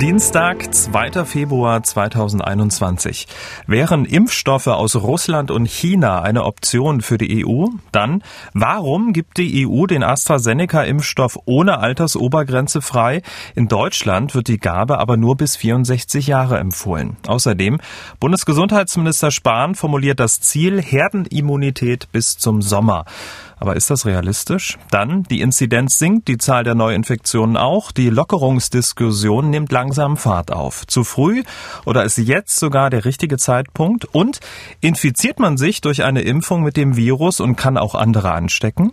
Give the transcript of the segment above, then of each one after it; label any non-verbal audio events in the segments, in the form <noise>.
Dienstag, 2. Februar 2021. Wären Impfstoffe aus Russland und China eine Option für die EU? Dann, warum gibt die EU den AstraZeneca-Impfstoff ohne Altersobergrenze frei? In Deutschland wird die Gabe aber nur bis 64 Jahre empfohlen. Außerdem, Bundesgesundheitsminister Spahn formuliert das Ziel Herdenimmunität bis zum Sommer. Aber ist das realistisch? Dann, die Inzidenz sinkt, die Zahl der Neuinfektionen auch, die Lockerungsdiskussion nimmt langsam Fahrt auf. Zu früh oder ist jetzt sogar der richtige Zeitpunkt? Und infiziert man sich durch eine Impfung mit dem Virus und kann auch andere anstecken?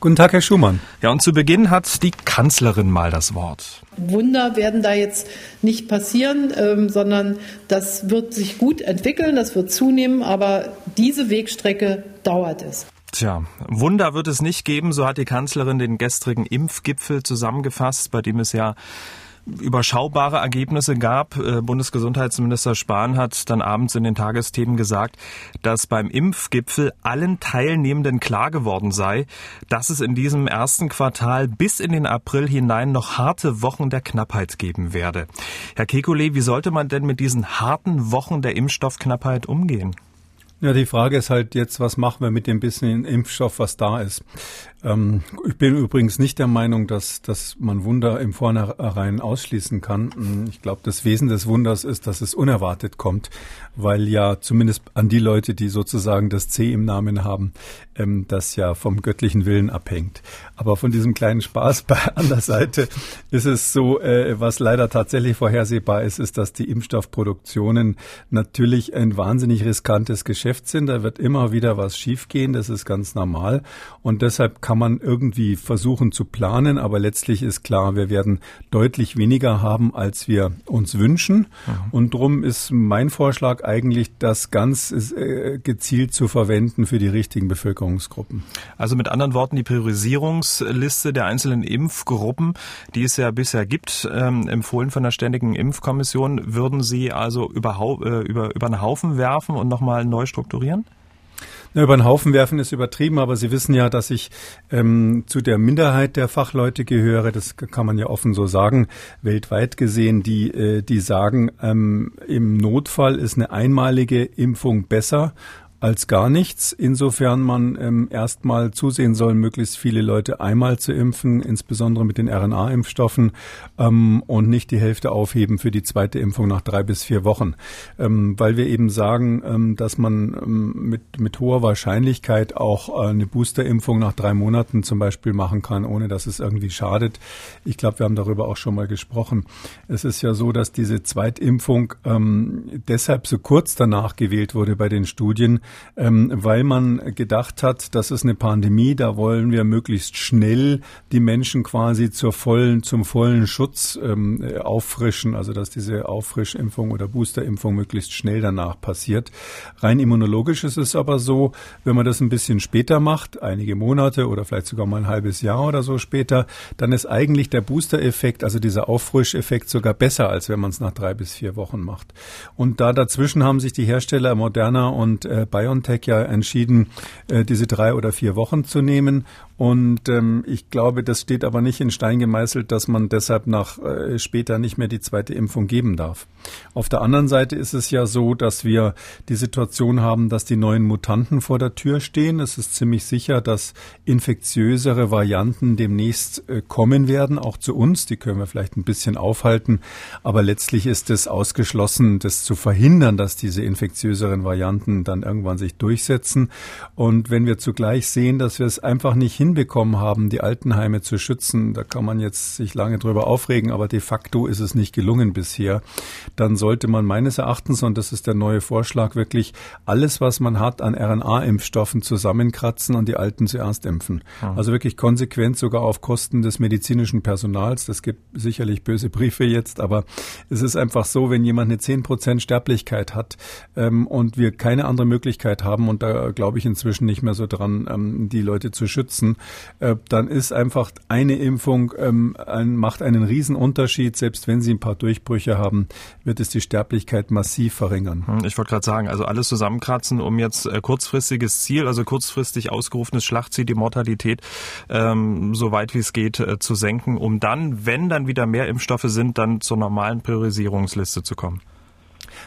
Guten Tag, Herr Schumann. Ja, und zu Beginn hat die Kanzlerin mal das Wort. Wunder werden da jetzt nicht passieren, ähm, sondern das wird sich gut entwickeln, das wird zunehmen, aber diese Wegstrecke dauert es. Tja, Wunder wird es nicht geben, so hat die Kanzlerin den gestrigen Impfgipfel zusammengefasst, bei dem es ja überschaubare Ergebnisse gab. Äh, Bundesgesundheitsminister Spahn hat dann abends in den Tagesthemen gesagt, dass beim Impfgipfel allen Teilnehmenden klar geworden sei, dass es in diesem ersten Quartal bis in den April hinein noch harte Wochen der Knappheit geben werde. Herr Kekulé, wie sollte man denn mit diesen harten Wochen der Impfstoffknappheit umgehen? Ja, die Frage ist halt jetzt, was machen wir mit dem bisschen Impfstoff, was da ist? Ähm, ich bin übrigens nicht der Meinung, dass, dass man Wunder im Vornherein ausschließen kann. Hm, ich glaube, das Wesen des Wunders ist, dass es unerwartet kommt, weil ja zumindest an die Leute, die sozusagen das C im Namen haben, ähm, das ja vom göttlichen Willen abhängt. Aber von diesem kleinen Spaß <laughs> bei an der Seite ist es so, äh, was leider tatsächlich vorhersehbar ist, ist, dass die Impfstoffproduktionen natürlich ein wahnsinnig riskantes Geschäft sind. Da wird immer wieder was schiefgehen, das ist ganz normal. Und deshalb kann man irgendwie versuchen zu planen, aber letztlich ist klar, wir werden deutlich weniger haben, als wir uns wünschen. Ja. Und drum ist mein Vorschlag eigentlich, das ganz äh, gezielt zu verwenden für die richtigen Bevölkerungsgruppen. Also mit anderen Worten, die Priorisierungsliste der einzelnen Impfgruppen, die es ja bisher gibt, ähm, empfohlen von der Ständigen Impfkommission, würden Sie also über, äh, über, über den Haufen werfen und nochmal neu strukturieren? Na, über den Haufen werfen ist übertrieben, aber Sie wissen ja, dass ich ähm, zu der Minderheit der Fachleute gehöre. Das kann man ja offen so sagen, weltweit gesehen, die, äh, die sagen, ähm, im Notfall ist eine einmalige Impfung besser als gar nichts. Insofern man ähm, erstmal zusehen soll, möglichst viele Leute einmal zu impfen, insbesondere mit den RNA-Impfstoffen ähm, und nicht die Hälfte aufheben für die zweite Impfung nach drei bis vier Wochen, ähm, weil wir eben sagen, ähm, dass man ähm, mit mit hoher Wahrscheinlichkeit auch äh, eine Boosterimpfung nach drei Monaten zum Beispiel machen kann, ohne dass es irgendwie schadet. Ich glaube, wir haben darüber auch schon mal gesprochen. Es ist ja so, dass diese Zweitimpfung ähm, deshalb so kurz danach gewählt wurde bei den Studien, ähm, weil man gedacht hat, das ist eine Pandemie, da wollen wir möglichst schnell die Menschen quasi zur vollen, zum vollen Schutz ähm, auffrischen, also dass diese Auffrischimpfung oder Boosterimpfung möglichst schnell danach passiert. Rein immunologisch ist es aber so, wenn man das ein bisschen später macht, einige Monate oder vielleicht sogar mal ein halbes Jahr oder so später, dann ist eigentlich der Booster-Effekt, also dieser Auffrischeffekt sogar besser, als wenn man es nach drei bis vier Wochen macht. Und da dazwischen haben sich die Hersteller Moderna und äh, BioNTech ja entschieden, äh, diese drei oder vier Wochen zu nehmen. Und ähm, ich glaube, das steht aber nicht in Stein gemeißelt, dass man deshalb nach äh, später nicht mehr die zweite Impfung geben darf. Auf der anderen Seite ist es ja so, dass wir die Situation haben, dass die neuen Mutanten vor der Tür stehen. Es ist ziemlich sicher, dass infektiösere Varianten demnächst äh, kommen werden, auch zu uns. Die können wir vielleicht ein bisschen aufhalten. Aber letztlich ist es ausgeschlossen, das zu verhindern, dass diese infektiöseren Varianten dann irgendwann sich durchsetzen. Und wenn wir zugleich sehen, dass wir es einfach nicht hinbekommen haben, die Altenheime zu schützen, da kann man jetzt sich lange drüber aufregen, aber de facto ist es nicht gelungen bisher, dann sollte man meines Erachtens, und das ist der neue Vorschlag, wirklich alles, was man hat an RNA-Impfstoffen zusammenkratzen und die Alten zuerst impfen. Mhm. Also wirklich konsequent sogar auf Kosten des medizinischen Personals. Das gibt sicherlich böse Briefe jetzt, aber es ist einfach so, wenn jemand eine zehn Prozent Sterblichkeit hat ähm, und wir keine andere Möglichkeit haben, und da glaube ich inzwischen nicht mehr so dran, ähm, die Leute zu schützen, äh, dann ist einfach eine Impfung ähm, ein, macht einen riesen Unterschied. Selbst wenn sie ein paar Durchbrüche haben, wird es die Sterblichkeit massiv verringern. Hm, ich wollte gerade sagen, also alles zusammenkratzen, um jetzt äh, kurzfristiges Ziel, also kurzfristig ausgerufenes Schlachtziel, die Mortalität ähm, so weit wie es geht äh, zu senken, um dann, wenn dann wieder mehr Impfstoffe sind, dann zur normalen Priorisierungsliste zu kommen.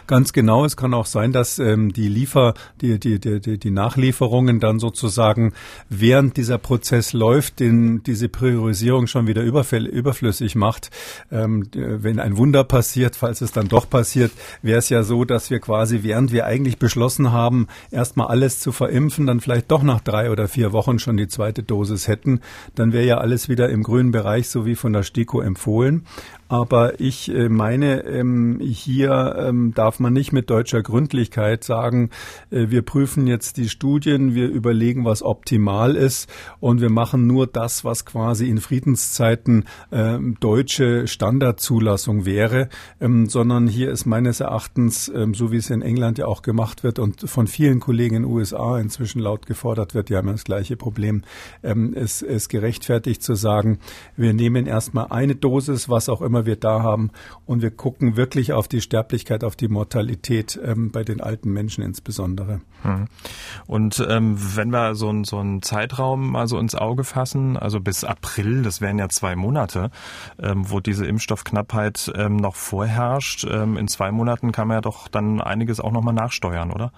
Ganz genau. Es kann auch sein, dass ähm, die Liefer, die, die, die, die Nachlieferungen dann sozusagen während dieser Prozess läuft, den, diese Priorisierung schon wieder überflüssig macht. Ähm, wenn ein Wunder passiert, falls es dann doch passiert, wäre es ja so, dass wir quasi, während wir eigentlich beschlossen haben, erstmal alles zu verimpfen, dann vielleicht doch nach drei oder vier Wochen schon die zweite Dosis hätten. Dann wäre ja alles wieder im grünen Bereich, so wie von der STIKO empfohlen. Aber ich äh, meine, ähm, hier ähm, darf man nicht mit deutscher Gründlichkeit sagen, äh, wir prüfen jetzt die Studien, wir überlegen, was optimal ist und wir machen nur das, was quasi in Friedenszeiten ähm, deutsche Standardzulassung wäre, sondern hier ist meines Erachtens, so wie es in England ja auch gemacht wird und von vielen Kollegen in den USA inzwischen laut gefordert wird, die haben das gleiche Problem, es ist gerechtfertigt zu sagen, wir nehmen erstmal eine Dosis, was auch immer wir da haben. Und wir gucken wirklich auf die Sterblichkeit, auf die Mortalität ähm, bei den alten Menschen insbesondere. Mhm. Und ähm, wenn wir so, so einen Zeitraum mal ins Auge fassen, also bis April, das wären ja zwei Monate, ähm, wo diese Impfstoffknappheit ähm, noch vorherrscht. Ähm, in zwei Monaten kann man ja doch dann einiges auch nochmal nachsteuern, oder?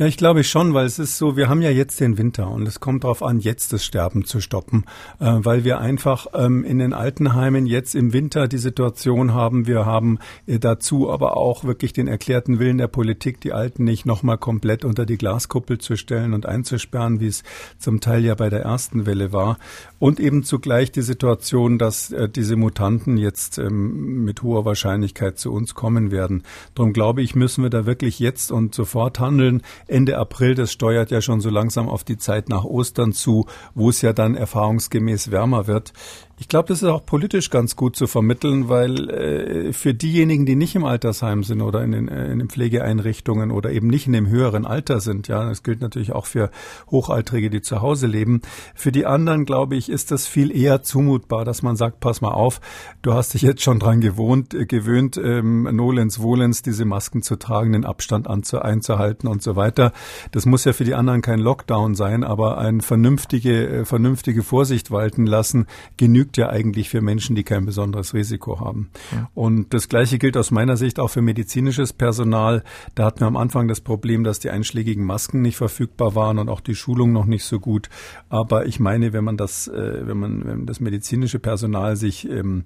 Ja, ich glaube schon, weil es ist so, wir haben ja jetzt den Winter und es kommt darauf an, jetzt das Sterben zu stoppen, äh, weil wir einfach ähm, in den Altenheimen jetzt im Winter die Situation haben, wir haben äh, dazu aber auch wirklich den erklärten Willen der Politik, die Alten nicht nochmal komplett unter die Glaskuppel zu stellen und einzusperren, wie es zum Teil ja bei der ersten Welle war. Und eben zugleich die Situation, dass äh, diese Mutanten jetzt ähm, mit hoher Wahrscheinlichkeit zu uns kommen werden. Darum glaube ich, müssen wir da wirklich jetzt und sofort handeln. Ende April, das steuert ja schon so langsam auf die Zeit nach Ostern zu, wo es ja dann erfahrungsgemäß wärmer wird. Ich glaube, das ist auch politisch ganz gut zu vermitteln, weil äh, für diejenigen, die nicht im Altersheim sind oder in den, äh, in den Pflegeeinrichtungen oder eben nicht in dem höheren Alter sind, ja, das gilt natürlich auch für Hochaltrige, die zu Hause leben. Für die anderen, glaube ich, ist das viel eher zumutbar, dass man sagt, pass mal auf, du hast dich jetzt schon dran gewohnt, äh, gewöhnt, ähm, nolens volens diese Masken zu tragen, den Abstand anzu, einzuhalten und so weiter. Das muss ja für die anderen kein Lockdown sein, aber ein vernünftige, äh, vernünftige Vorsicht walten lassen genügt genügt ja eigentlich für Menschen, die kein besonderes Risiko haben. Ja. Und das Gleiche gilt aus meiner Sicht auch für medizinisches Personal. Da hatten wir am Anfang das Problem, dass die einschlägigen Masken nicht verfügbar waren und auch die Schulung noch nicht so gut. Aber ich meine, wenn man das, äh, wenn man wenn das medizinische Personal sich ähm,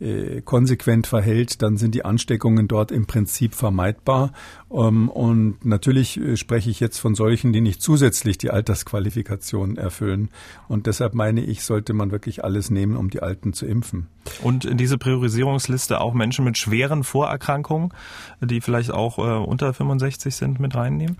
äh, konsequent verhält, dann sind die Ansteckungen dort im Prinzip vermeidbar. Ähm, und natürlich äh, spreche ich jetzt von solchen, die nicht zusätzlich die Altersqualifikation erfüllen. Und deshalb meine ich, sollte man wirklich alles nehmen, um die Alten zu impfen. Und in diese Priorisierungsliste auch Menschen mit schweren Vorerkrankungen, die vielleicht auch äh, unter 65 sind, mit reinnehmen?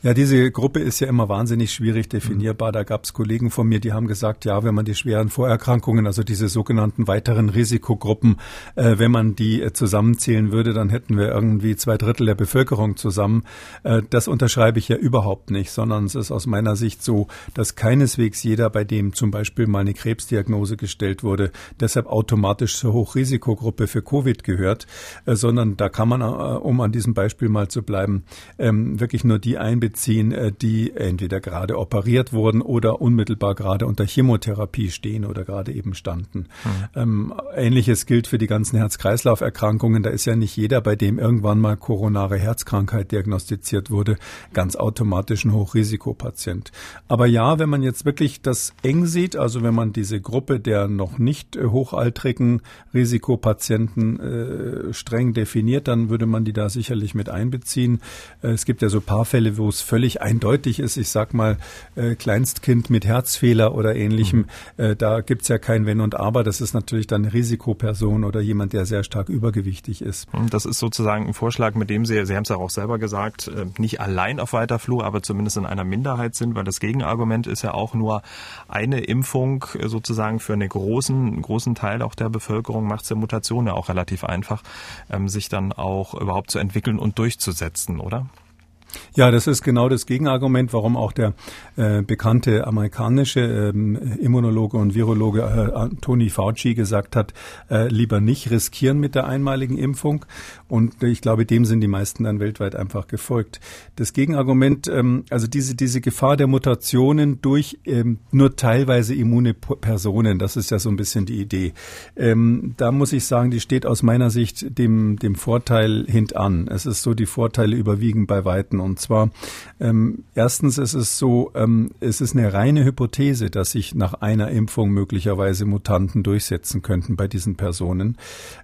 Ja, diese Gruppe ist ja immer wahnsinnig schwierig definierbar. Da gab es Kollegen von mir, die haben gesagt, ja, wenn man die schweren Vorerkrankungen, also diese sogenannten weiteren Risikogruppen, äh, wenn man die äh, zusammenzählen würde, dann hätten wir irgendwie zwei Drittel der Bevölkerung zusammen. Äh, das unterschreibe ich ja überhaupt nicht, sondern es ist aus meiner Sicht so, dass keineswegs jeder, bei dem zum Beispiel mal eine Krebsdiagnose gestellt wurde, deshalb automatisch zur Hochrisikogruppe für Covid gehört, äh, sondern da kann man, äh, um an diesem Beispiel mal zu bleiben, ähm, wirklich nur die einbeziehen, beziehen, äh, die entweder gerade operiert wurden oder unmittelbar gerade unter Chemotherapie stehen oder gerade eben standen. Mhm. Ähnliches gilt für die ganzen Herz-Kreislauf-Erkrankungen. Da ist ja nicht jeder, bei dem irgendwann mal koronare Herzkrankheit diagnostiziert wurde, ganz automatisch ein Hochrisikopatient. Aber ja, wenn man jetzt wirklich das eng sieht, also wenn man diese Gruppe der noch nicht äh, hochaltrigen Risikopatienten äh, streng definiert, dann würde man die da sicherlich mit einbeziehen. Äh, es gibt ja so paar Fälle, wo es es völlig eindeutig ist, ich sag mal, äh, Kleinstkind mit Herzfehler oder ähnlichem, mhm. äh, da gibt's ja kein Wenn und Aber. Das ist natürlich dann eine Risikoperson oder jemand, der sehr stark übergewichtig ist. Das ist sozusagen ein Vorschlag, mit dem Sie, Sie haben es ja auch selber gesagt, äh, nicht allein auf weiter Flur, aber zumindest in einer Minderheit sind, weil das Gegenargument ist ja auch nur eine Impfung äh, sozusagen für einen großen, großen Teil auch der Bevölkerung macht es der Mutation ja auch relativ einfach, ähm, sich dann auch überhaupt zu entwickeln und durchzusetzen, oder? Ja, das ist genau das Gegenargument, warum auch der äh, bekannte amerikanische ähm, Immunologe und Virologe äh, Tony Fauci gesagt hat, äh, lieber nicht riskieren mit der einmaligen Impfung. Und ich glaube, dem sind die meisten dann weltweit einfach gefolgt. Das Gegenargument, ähm, also diese, diese Gefahr der Mutationen durch ähm, nur teilweise immune Personen, das ist ja so ein bisschen die Idee. Ähm, da muss ich sagen, die steht aus meiner Sicht dem, dem Vorteil hintan. Es ist so, die Vorteile überwiegen bei Weitem beobachten. Und zwar, ähm, erstens ist es so, ähm, es ist eine reine Hypothese, dass sich nach einer Impfung möglicherweise Mutanten durchsetzen könnten bei diesen Personen,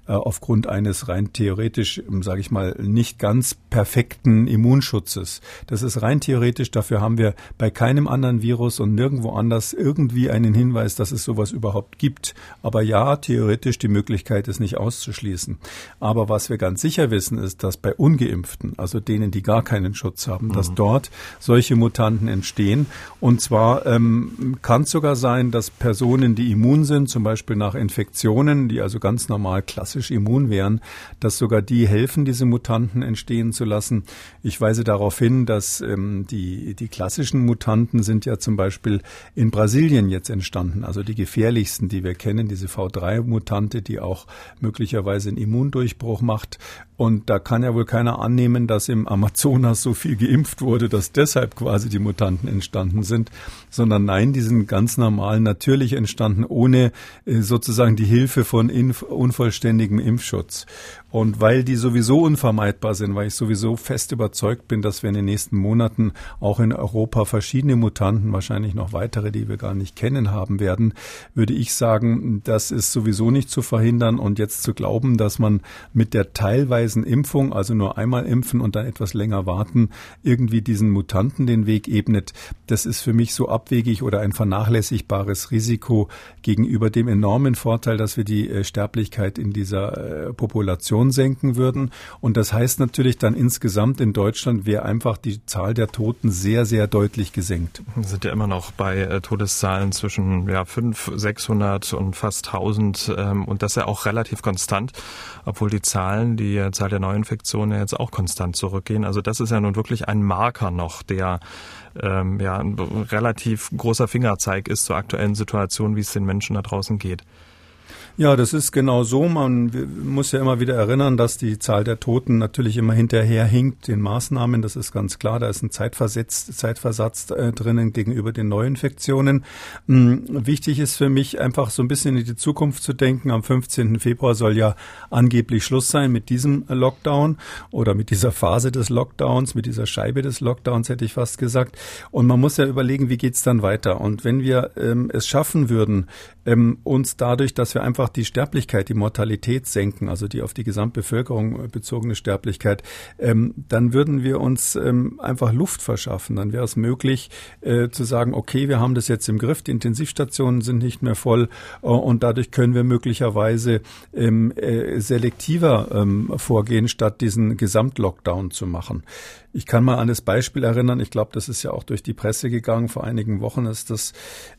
äh, aufgrund eines rein theoretisch, sage ich mal, nicht ganz perfekten Immunschutzes. Das ist rein theoretisch, dafür haben wir bei keinem anderen Virus und nirgendwo anders irgendwie einen Hinweis, dass es sowas überhaupt gibt. Aber ja, theoretisch die Möglichkeit ist nicht auszuschließen. Aber was wir ganz sicher wissen, ist, dass bei ungeimpften, also denen, die gar keinen Schutz haben, dass mhm. dort solche Mutanten entstehen. Und zwar ähm, kann es sogar sein, dass Personen, die immun sind, zum Beispiel nach Infektionen, die also ganz normal klassisch immun wären, dass sogar die helfen, diese Mutanten entstehen zu lassen. Ich weise darauf hin, dass ähm, die, die klassischen Mutanten sind ja zum Beispiel in Brasilien jetzt entstanden, also die gefährlichsten, die wir kennen, diese V3-Mutante, die auch möglicherweise einen Immundurchbruch macht. Und da kann ja wohl keiner annehmen, dass im Amazonas so viel geimpft wurde, dass deshalb quasi die Mutanten entstanden sind, sondern nein, die sind ganz normal natürlich entstanden, ohne äh, sozusagen die Hilfe von unvollständigem Impfschutz. Und weil die sowieso unvermeidbar sind, weil ich sowieso fest überzeugt bin, dass wir in den nächsten Monaten auch in Europa verschiedene Mutanten, wahrscheinlich noch weitere, die wir gar nicht kennen haben werden, würde ich sagen, das ist sowieso nicht zu verhindern. Und jetzt zu glauben, dass man mit der teilweisen Impfung, also nur einmal impfen und dann etwas länger warten, irgendwie diesen Mutanten den Weg ebnet, das ist für mich so abwegig oder ein vernachlässigbares Risiko gegenüber dem enormen Vorteil, dass wir die äh, Sterblichkeit in dieser äh, Population Inflation senken würden. Und das heißt natürlich dann insgesamt in Deutschland wäre einfach die Zahl der Toten sehr, sehr deutlich gesenkt. Wir sind ja immer noch bei äh, Todeszahlen zwischen ja, 500, 600 und fast 1000 ähm, und das ja auch relativ konstant, obwohl die Zahlen, die äh, Zahl der Neuinfektionen jetzt auch konstant zurückgehen. Also das ist ja nun wirklich ein Marker noch, der ähm, ja ein relativ großer Fingerzeig ist zur aktuellen Situation, wie es den Menschen da draußen geht. Ja, das ist genau so. Man muss ja immer wieder erinnern, dass die Zahl der Toten natürlich immer hinterher hinkt den Maßnahmen. Das ist ganz klar. Da ist ein Zeitversatz, Zeitversatz äh, drinnen gegenüber den Neuinfektionen. Mhm. Wichtig ist für mich einfach so ein bisschen in die Zukunft zu denken. Am 15. Februar soll ja angeblich Schluss sein mit diesem Lockdown oder mit dieser Phase des Lockdowns, mit dieser Scheibe des Lockdowns, hätte ich fast gesagt. Und man muss ja überlegen, wie geht's dann weiter? Und wenn wir ähm, es schaffen würden, ähm, uns dadurch, dass wir einfach die Sterblichkeit, die Mortalität senken, also die auf die Gesamtbevölkerung bezogene Sterblichkeit, ähm, dann würden wir uns ähm, einfach Luft verschaffen. Dann wäre es möglich äh, zu sagen, okay, wir haben das jetzt im Griff, die Intensivstationen sind nicht mehr voll äh, und dadurch können wir möglicherweise ähm, äh, selektiver ähm, vorgehen, statt diesen Gesamtlockdown zu machen. Ich kann mal an das Beispiel erinnern, ich glaube, das ist ja auch durch die Presse gegangen. Vor einigen Wochen ist das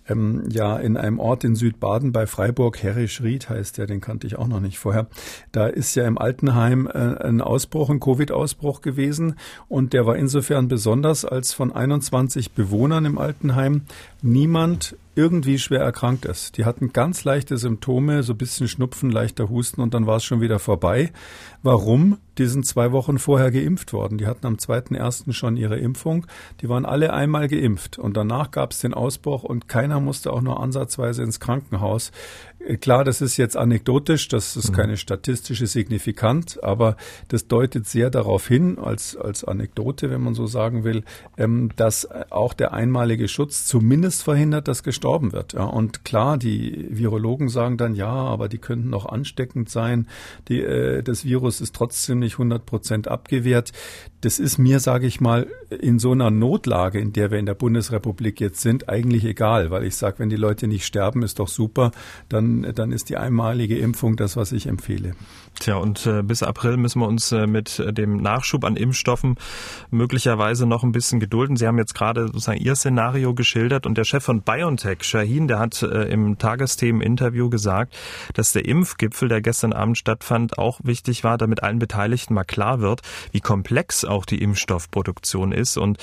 ähm, ja in einem Ort in Südbaden bei Freiburg, Herrischried heißt der, den kannte ich auch noch nicht vorher. Da ist ja im Altenheim äh, ein Ausbruch, ein Covid-Ausbruch gewesen und der war insofern besonders, als von 21 Bewohnern im Altenheim niemand irgendwie schwer erkrankt ist. Die hatten ganz leichte Symptome, so ein bisschen Schnupfen, leichter Husten und dann war es schon wieder vorbei. Warum? Die sind zwei Wochen vorher geimpft worden. Die hatten am 2.1. schon ihre Impfung. Die waren alle einmal geimpft und danach gab es den Ausbruch und keiner musste auch nur ansatzweise ins Krankenhaus. Äh, klar, das ist jetzt anekdotisch, das ist mhm. keine statistische Signifikant, aber das deutet sehr darauf hin, als, als Anekdote, wenn man so sagen will, ähm, dass auch der einmalige Schutz zumindest verhindert, dass gestorben gestorben wird. Ja. Und klar, die Virologen sagen dann, ja, aber die könnten noch ansteckend sein. Die, äh, das Virus ist trotzdem nicht 100 Prozent abgewehrt. Das ist mir, sage ich mal, in so einer Notlage, in der wir in der Bundesrepublik jetzt sind, eigentlich egal, weil ich sage, wenn die Leute nicht sterben, ist doch super, dann, dann ist die einmalige Impfung das, was ich empfehle. Tja, und äh, bis April müssen wir uns äh, mit dem Nachschub an Impfstoffen möglicherweise noch ein bisschen gedulden. Sie haben jetzt gerade sozusagen Ihr Szenario geschildert und der Chef von BioNTech, Shahin, der hat äh, im Tagesthemen-Interview gesagt, dass der Impfgipfel, der gestern Abend stattfand, auch wichtig war, damit allen Beteiligten mal klar wird, wie komplex auch die Impfstoffproduktion ist und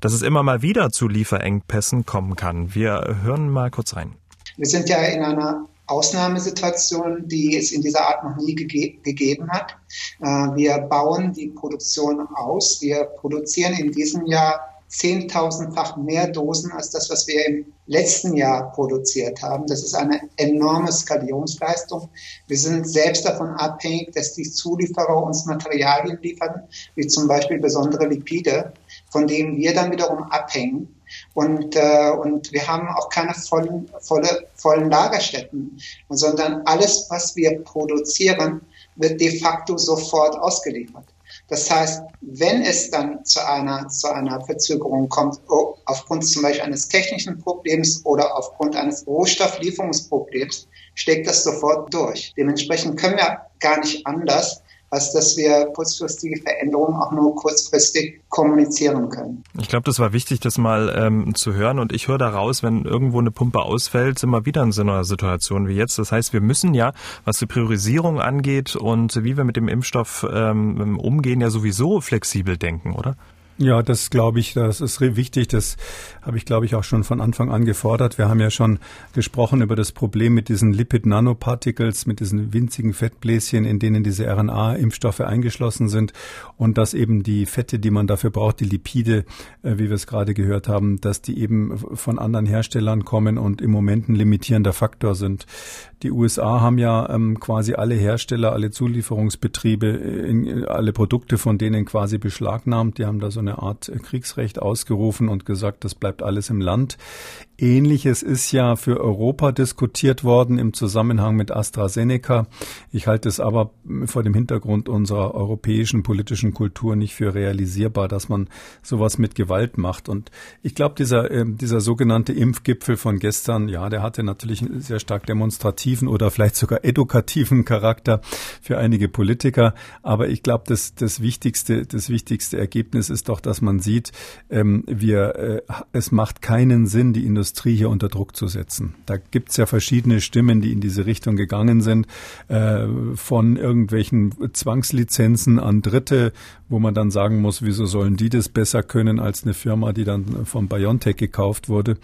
dass es immer mal wieder zu Lieferengpässen kommen kann. Wir hören mal kurz rein. Wir sind ja in einer Ausnahmesituation, die es in dieser Art noch nie gege gegeben hat. Äh, wir bauen die Produktion aus. Wir produzieren in diesem Jahr zehntausendfach mehr Dosen als das, was wir im letzten Jahr produziert haben. Das ist eine enorme Skalierungsleistung. Wir sind selbst davon abhängig, dass die Zulieferer uns Materialien liefern, wie zum Beispiel besondere Lipide, von denen wir dann wiederum abhängen. Und, äh, und wir haben auch keine vollen, volle, vollen Lagerstätten, sondern alles, was wir produzieren, wird de facto sofort ausgeliefert. Das heißt, wenn es dann zu einer, zu einer Verzögerung kommt, oh, aufgrund zum Beispiel eines technischen Problems oder aufgrund eines Rohstofflieferungsproblems, schlägt das sofort durch. Dementsprechend können wir gar nicht anders, als dass wir kurzfristige Veränderungen auch nur kurzfristig kommunizieren können. Ich glaube, das war wichtig, das mal ähm, zu hören. Und ich höre daraus, wenn irgendwo eine Pumpe ausfällt, sind wir wieder in so einer Situation wie jetzt. Das heißt, wir müssen ja, was die Priorisierung angeht und wie wir mit dem Impfstoff ähm, umgehen, ja sowieso flexibel denken, oder? Ja, das glaube ich, das ist wichtig. Das habe ich, glaube ich, auch schon von Anfang an gefordert. Wir haben ja schon gesprochen über das Problem mit diesen Lipid-Nanoparticles, mit diesen winzigen Fettbläschen, in denen diese RNA-Impfstoffe eingeschlossen sind und dass eben die Fette, die man dafür braucht, die Lipide, äh, wie wir es gerade gehört haben, dass die eben von anderen Herstellern kommen und im Moment ein limitierender Faktor sind. Die USA haben ja ähm, quasi alle Hersteller, alle Zulieferungsbetriebe, in, alle Produkte von denen quasi beschlagnahmt. Die haben da so eine Art Kriegsrecht ausgerufen und gesagt, das bleibt alles im Land. Ähnliches ist ja für Europa diskutiert worden im Zusammenhang mit AstraZeneca. Ich halte es aber vor dem Hintergrund unserer europäischen politischen Kultur nicht für realisierbar, dass man sowas mit Gewalt macht. Und ich glaube, dieser, äh, dieser sogenannte Impfgipfel von gestern, ja, der hatte natürlich einen sehr stark demonstrativen oder vielleicht sogar edukativen Charakter für einige Politiker. Aber ich glaube, das, das wichtigste, das wichtigste Ergebnis ist doch, dass man sieht, ähm, wir, äh, es macht keinen Sinn, die Industrie Industrie hier unter Druck zu setzen. Da gibt es ja verschiedene Stimmen, die in diese Richtung gegangen sind, äh, von irgendwelchen Zwangslizenzen an Dritte, wo man dann sagen muss, wieso sollen die das besser können als eine Firma, die dann von BioNTech gekauft wurde,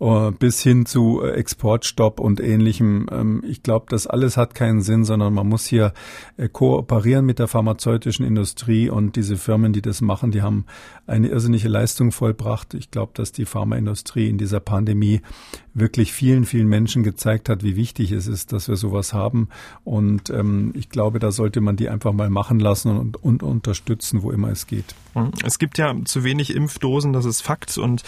uh, bis hin zu Exportstopp und ähnlichem. Ähm, ich glaube, das alles hat keinen Sinn, sondern man muss hier äh, kooperieren mit der pharmazeutischen Industrie und diese Firmen, die das machen, die haben eine irrsinnige Leistung vollbracht. Ich glaube, dass die Pharmaindustrie in dieser Pandemie Pandemie wirklich vielen, vielen Menschen gezeigt hat, wie wichtig es ist, dass wir sowas haben. Und ähm, ich glaube, da sollte man die einfach mal machen lassen und, und unterstützen, wo immer es geht. Mhm. Es gibt ja zu wenig Impfdosen, das ist Fakt. Und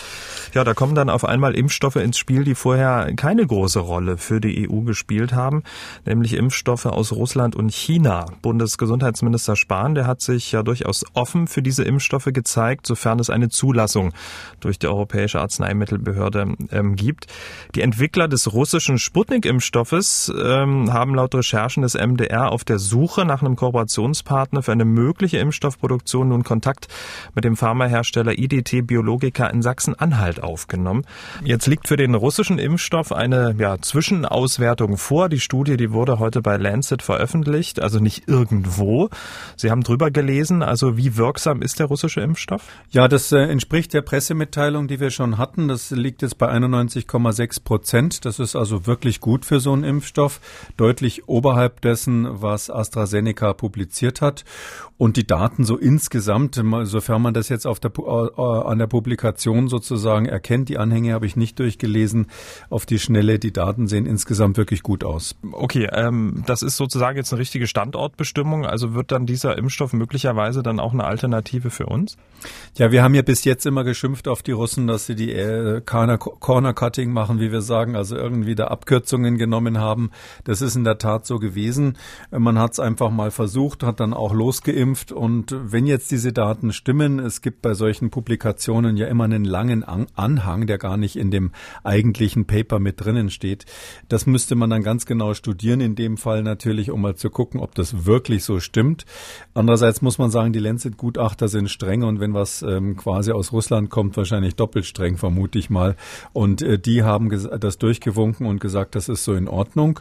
ja, da kommen dann auf einmal Impfstoffe ins Spiel, die vorher keine große Rolle für die EU gespielt haben, nämlich Impfstoffe aus Russland und China. Bundesgesundheitsminister Spahn, der hat sich ja durchaus offen für diese Impfstoffe gezeigt, sofern es eine Zulassung durch die Europäische Arzneimittelbehörde ähm, gibt. Die Entwickler des russischen Sputnik-Impfstoffes ähm, haben laut Recherchen des MDR auf der Suche nach einem Kooperationspartner für eine mögliche Impfstoffproduktion nun Kontakt mit dem Pharmahersteller IDT Biologica in Sachsen-Anhalt aufgenommen. Jetzt liegt für den russischen Impfstoff eine ja, Zwischenauswertung vor. Die Studie, die wurde heute bei Lancet veröffentlicht, also nicht irgendwo. Sie haben drüber gelesen, also wie wirksam ist der russische Impfstoff? Ja, das äh, entspricht der Pressemitteilung, die wir schon hatten. Das liegt jetzt bei 91,6 Prozent. Das ist also wirklich gut für so einen Impfstoff. Deutlich oberhalb dessen, was AstraZeneca publiziert hat. Und die Daten so insgesamt, sofern man das jetzt auf der, äh, an der Publikation sozusagen erkennt, die Anhänge habe ich nicht durchgelesen, auf die Schnelle, die Daten sehen insgesamt wirklich gut aus. Okay, ähm, das ist sozusagen jetzt eine richtige Standortbestimmung. Also wird dann dieser Impfstoff möglicherweise dann auch eine Alternative für uns? Ja, wir haben ja bis jetzt immer geschimpft auf die Russen, dass sie die äh, Corner-Cutting machen, wie wir sagen, also irgendwie da Abkürzungen genommen haben. Das ist in der Tat so gewesen. Man hat es einfach mal versucht, hat dann auch losgeimpft. Und wenn jetzt diese Daten stimmen, es gibt bei solchen Publikationen ja immer einen langen Anhang, der gar nicht in dem eigentlichen Paper mit drinnen steht. Das müsste man dann ganz genau studieren, in dem Fall natürlich, um mal zu gucken, ob das wirklich so stimmt. Andererseits muss man sagen, die Lancet-Gutachter sind streng und wenn was ähm, quasi aus Russland kommt, wahrscheinlich doppelt streng, vermute ich mal. Und äh, die haben das durchgewunken und gesagt, das ist so in Ordnung.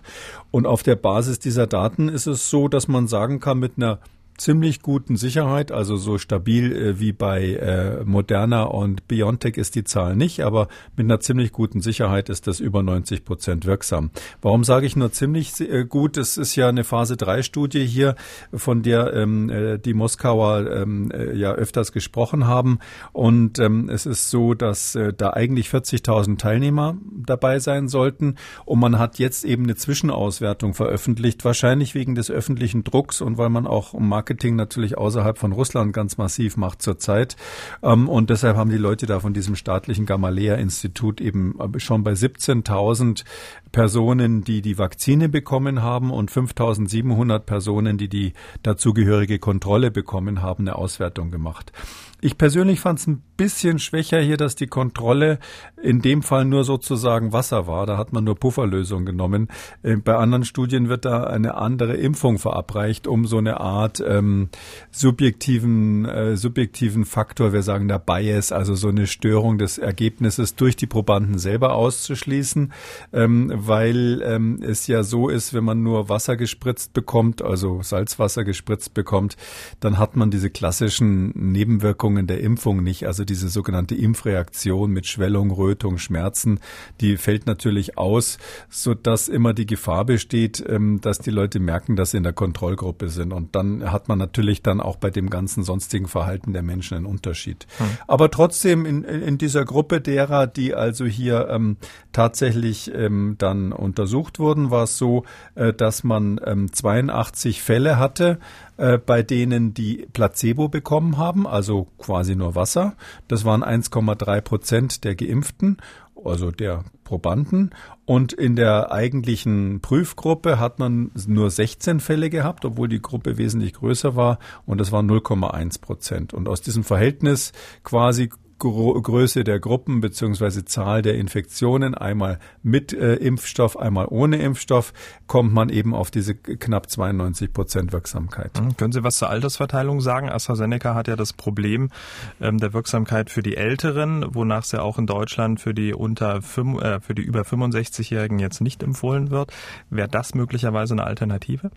Und auf der Basis dieser Daten ist es so, dass man sagen kann, mit einer ziemlich guten Sicherheit, also so stabil äh, wie bei äh, Moderna und BioNTech ist die Zahl nicht, aber mit einer ziemlich guten Sicherheit ist das über 90 Prozent wirksam. Warum sage ich nur ziemlich äh, gut? Es ist ja eine Phase 3 Studie hier, von der ähm, äh, die Moskauer ähm, äh, ja öfters gesprochen haben und ähm, es ist so, dass äh, da eigentlich 40.000 Teilnehmer dabei sein sollten und man hat jetzt eben eine Zwischenauswertung veröffentlicht, wahrscheinlich wegen des öffentlichen Drucks und weil man auch um Marketing natürlich außerhalb von Russland ganz massiv macht zurzeit. Ähm, und deshalb haben die Leute da von diesem staatlichen Gamaleya-Institut eben äh, schon bei 17.000 Personen, die die Vakzine bekommen haben und 5.700 Personen, die die dazugehörige Kontrolle bekommen haben, eine Auswertung gemacht. Ich persönlich fand es ein bisschen schwächer hier, dass die Kontrolle in dem Fall nur sozusagen Wasser war. Da hat man nur Pufferlösung genommen. Äh, bei anderen Studien wird da eine andere Impfung verabreicht, um so eine Art ähm, subjektiven, äh, subjektiven Faktor, wir sagen da Bias, also so eine Störung des Ergebnisses durch die Probanden selber auszuschließen, ähm, weil ähm, es ja so ist, wenn man nur Wasser gespritzt bekommt, also Salzwasser gespritzt bekommt, dann hat man diese klassischen Nebenwirkungen der Impfung nicht. Also diese sogenannte Impfreaktion mit Schwellung, Rötung, Schmerzen, die fällt natürlich aus, so dass immer die Gefahr besteht, ähm, dass die Leute merken, dass sie in der Kontrollgruppe sind. Und dann hat man natürlich dann auch bei dem ganzen sonstigen Verhalten der Menschen einen Unterschied. Hm. Aber trotzdem in, in dieser Gruppe derer, die also hier ähm, tatsächlich ähm, dann untersucht wurden, war es so, äh, dass man ähm, 82 Fälle hatte, äh, bei denen die Placebo bekommen haben, also quasi nur Wasser. Das waren 1,3 Prozent der Geimpften, also der Probanden. Und in der eigentlichen Prüfgruppe hat man nur 16 Fälle gehabt, obwohl die Gruppe wesentlich größer war. Und das waren 0,1 Prozent. Und aus diesem Verhältnis quasi Größe der Gruppen beziehungsweise Zahl der Infektionen, einmal mit äh, Impfstoff, einmal ohne Impfstoff, kommt man eben auf diese knapp 92 Prozent Wirksamkeit. Mhm. Können Sie was zur Altersverteilung sagen? AstraZeneca hat ja das Problem ähm, der Wirksamkeit für die Älteren, wonach es ja auch in Deutschland für die unter äh, für die über 65-Jährigen jetzt nicht empfohlen wird. Wäre das möglicherweise eine Alternative?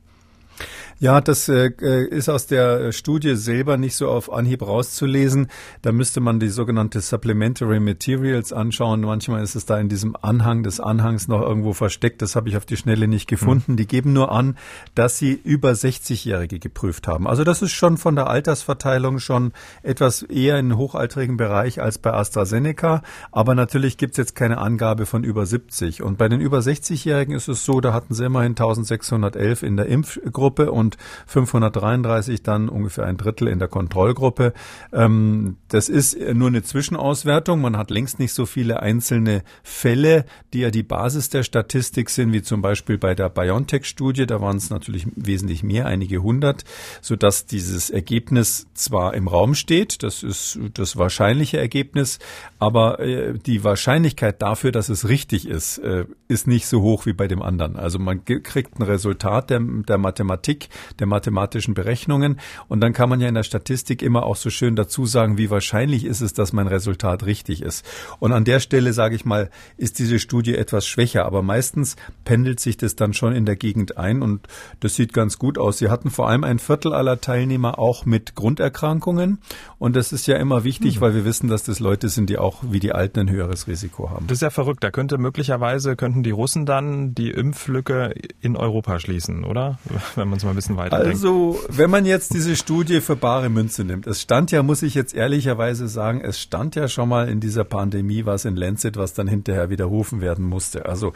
Ja, das äh, äh, ist aus der Studie selber nicht so auf Anhieb rauszulesen. Da müsste man die sogenannte Supplementary Materials anschauen. Manchmal ist es da in diesem Anhang des Anhangs noch irgendwo versteckt. Das habe ich auf die Schnelle nicht gefunden. Mhm. Die geben nur an, dass sie über 60-Jährige geprüft haben. Also das ist schon von der Altersverteilung schon etwas eher in hochaltrigen Bereich als bei AstraZeneca. Aber natürlich gibt es jetzt keine Angabe von über 70. Und bei den über 60-Jährigen ist es so, da hatten sie immerhin 1611 in der Impfgruppe und und 533 dann ungefähr ein Drittel in der Kontrollgruppe. Ähm, das ist nur eine Zwischenauswertung. Man hat längst nicht so viele einzelne Fälle, die ja die Basis der Statistik sind, wie zum Beispiel bei der BioNTech-Studie. Da waren es natürlich wesentlich mehr, einige hundert, sodass dieses Ergebnis zwar im Raum steht, das ist das wahrscheinliche Ergebnis, aber äh, die Wahrscheinlichkeit dafür, dass es richtig ist, äh, ist nicht so hoch wie bei dem anderen. Also man kriegt ein Resultat der, der Mathematik, der mathematischen Berechnungen. Und dann kann man ja in der Statistik immer auch so schön dazu sagen, wie wahrscheinlich ist es, dass mein Resultat richtig ist. Und an der Stelle, sage ich mal, ist diese Studie etwas schwächer. Aber meistens pendelt sich das dann schon in der Gegend ein und das sieht ganz gut aus. Sie hatten vor allem ein Viertel aller Teilnehmer auch mit Grunderkrankungen. Und das ist ja immer wichtig, mhm. weil wir wissen, dass das Leute sind, die auch wie die Alten ein höheres Risiko haben. Das ist ja verrückt. Da könnte möglicherweise, könnten die Russen dann die Impflücke in Europa schließen, oder? <laughs> Wenn man es mal ein bisschen weiterdenkt. Also, wenn man jetzt diese Studie für bare Münze nimmt, es stand ja, muss ich jetzt ehrlicherweise sagen, es stand ja schon mal in dieser Pandemie was in Lancet, was dann hinterher widerrufen werden musste. Also,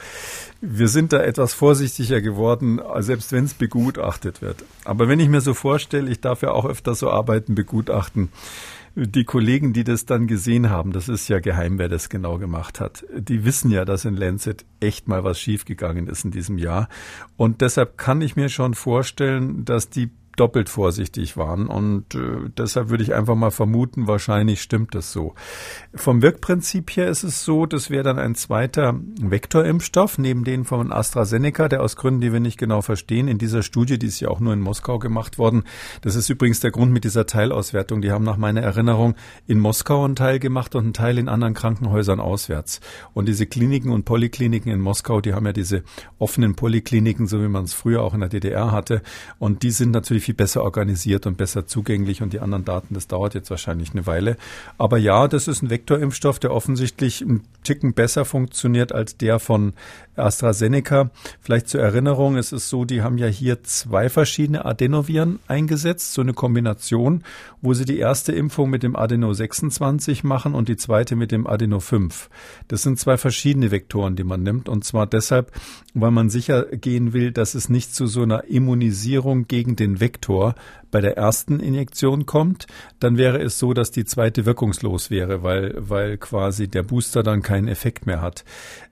wir sind da etwas vorsichtiger geworden, selbst wenn es begutachtet wird. Aber wenn ich mir so vorstelle, ich darf ja auch öfter so Arbeiten begutachten, die Kollegen, die das dann gesehen haben, das ist ja geheim, wer das genau gemacht hat. Die wissen ja, dass in Lancet echt mal was schiefgegangen ist in diesem Jahr. Und deshalb kann ich mir schon vorstellen, dass die doppelt vorsichtig waren. Und äh, deshalb würde ich einfach mal vermuten, wahrscheinlich stimmt das so. Vom Wirkprinzip her ist es so, das wäre dann ein zweiter Vektorimpfstoff, neben den von AstraZeneca, der aus Gründen, die wir nicht genau verstehen, in dieser Studie, die ist ja auch nur in Moskau gemacht worden. Das ist übrigens der Grund mit dieser Teilauswertung. Die haben nach meiner Erinnerung in Moskau einen Teil gemacht und einen Teil in anderen Krankenhäusern auswärts. Und diese Kliniken und Polykliniken in Moskau, die haben ja diese offenen Polykliniken, so wie man es früher auch in der DDR hatte. Und die sind natürlich viel besser organisiert und besser zugänglich und die anderen Daten, das dauert jetzt wahrscheinlich eine Weile. Aber ja, das ist ein Vektorimpfstoff, der offensichtlich ein Ticken besser funktioniert als der von AstraZeneca. Vielleicht zur Erinnerung, es ist so, die haben ja hier zwei verschiedene Adenoviren eingesetzt, so eine Kombination, wo sie die erste Impfung mit dem Adeno 26 machen und die zweite mit dem Adeno 5. Das sind zwei verschiedene Vektoren, die man nimmt und zwar deshalb, weil man sicher gehen will, dass es nicht zu so einer Immunisierung gegen den Vektor bei der ersten Injektion kommt, dann wäre es so, dass die zweite wirkungslos wäre, weil, weil quasi der Booster dann keinen Effekt mehr hat.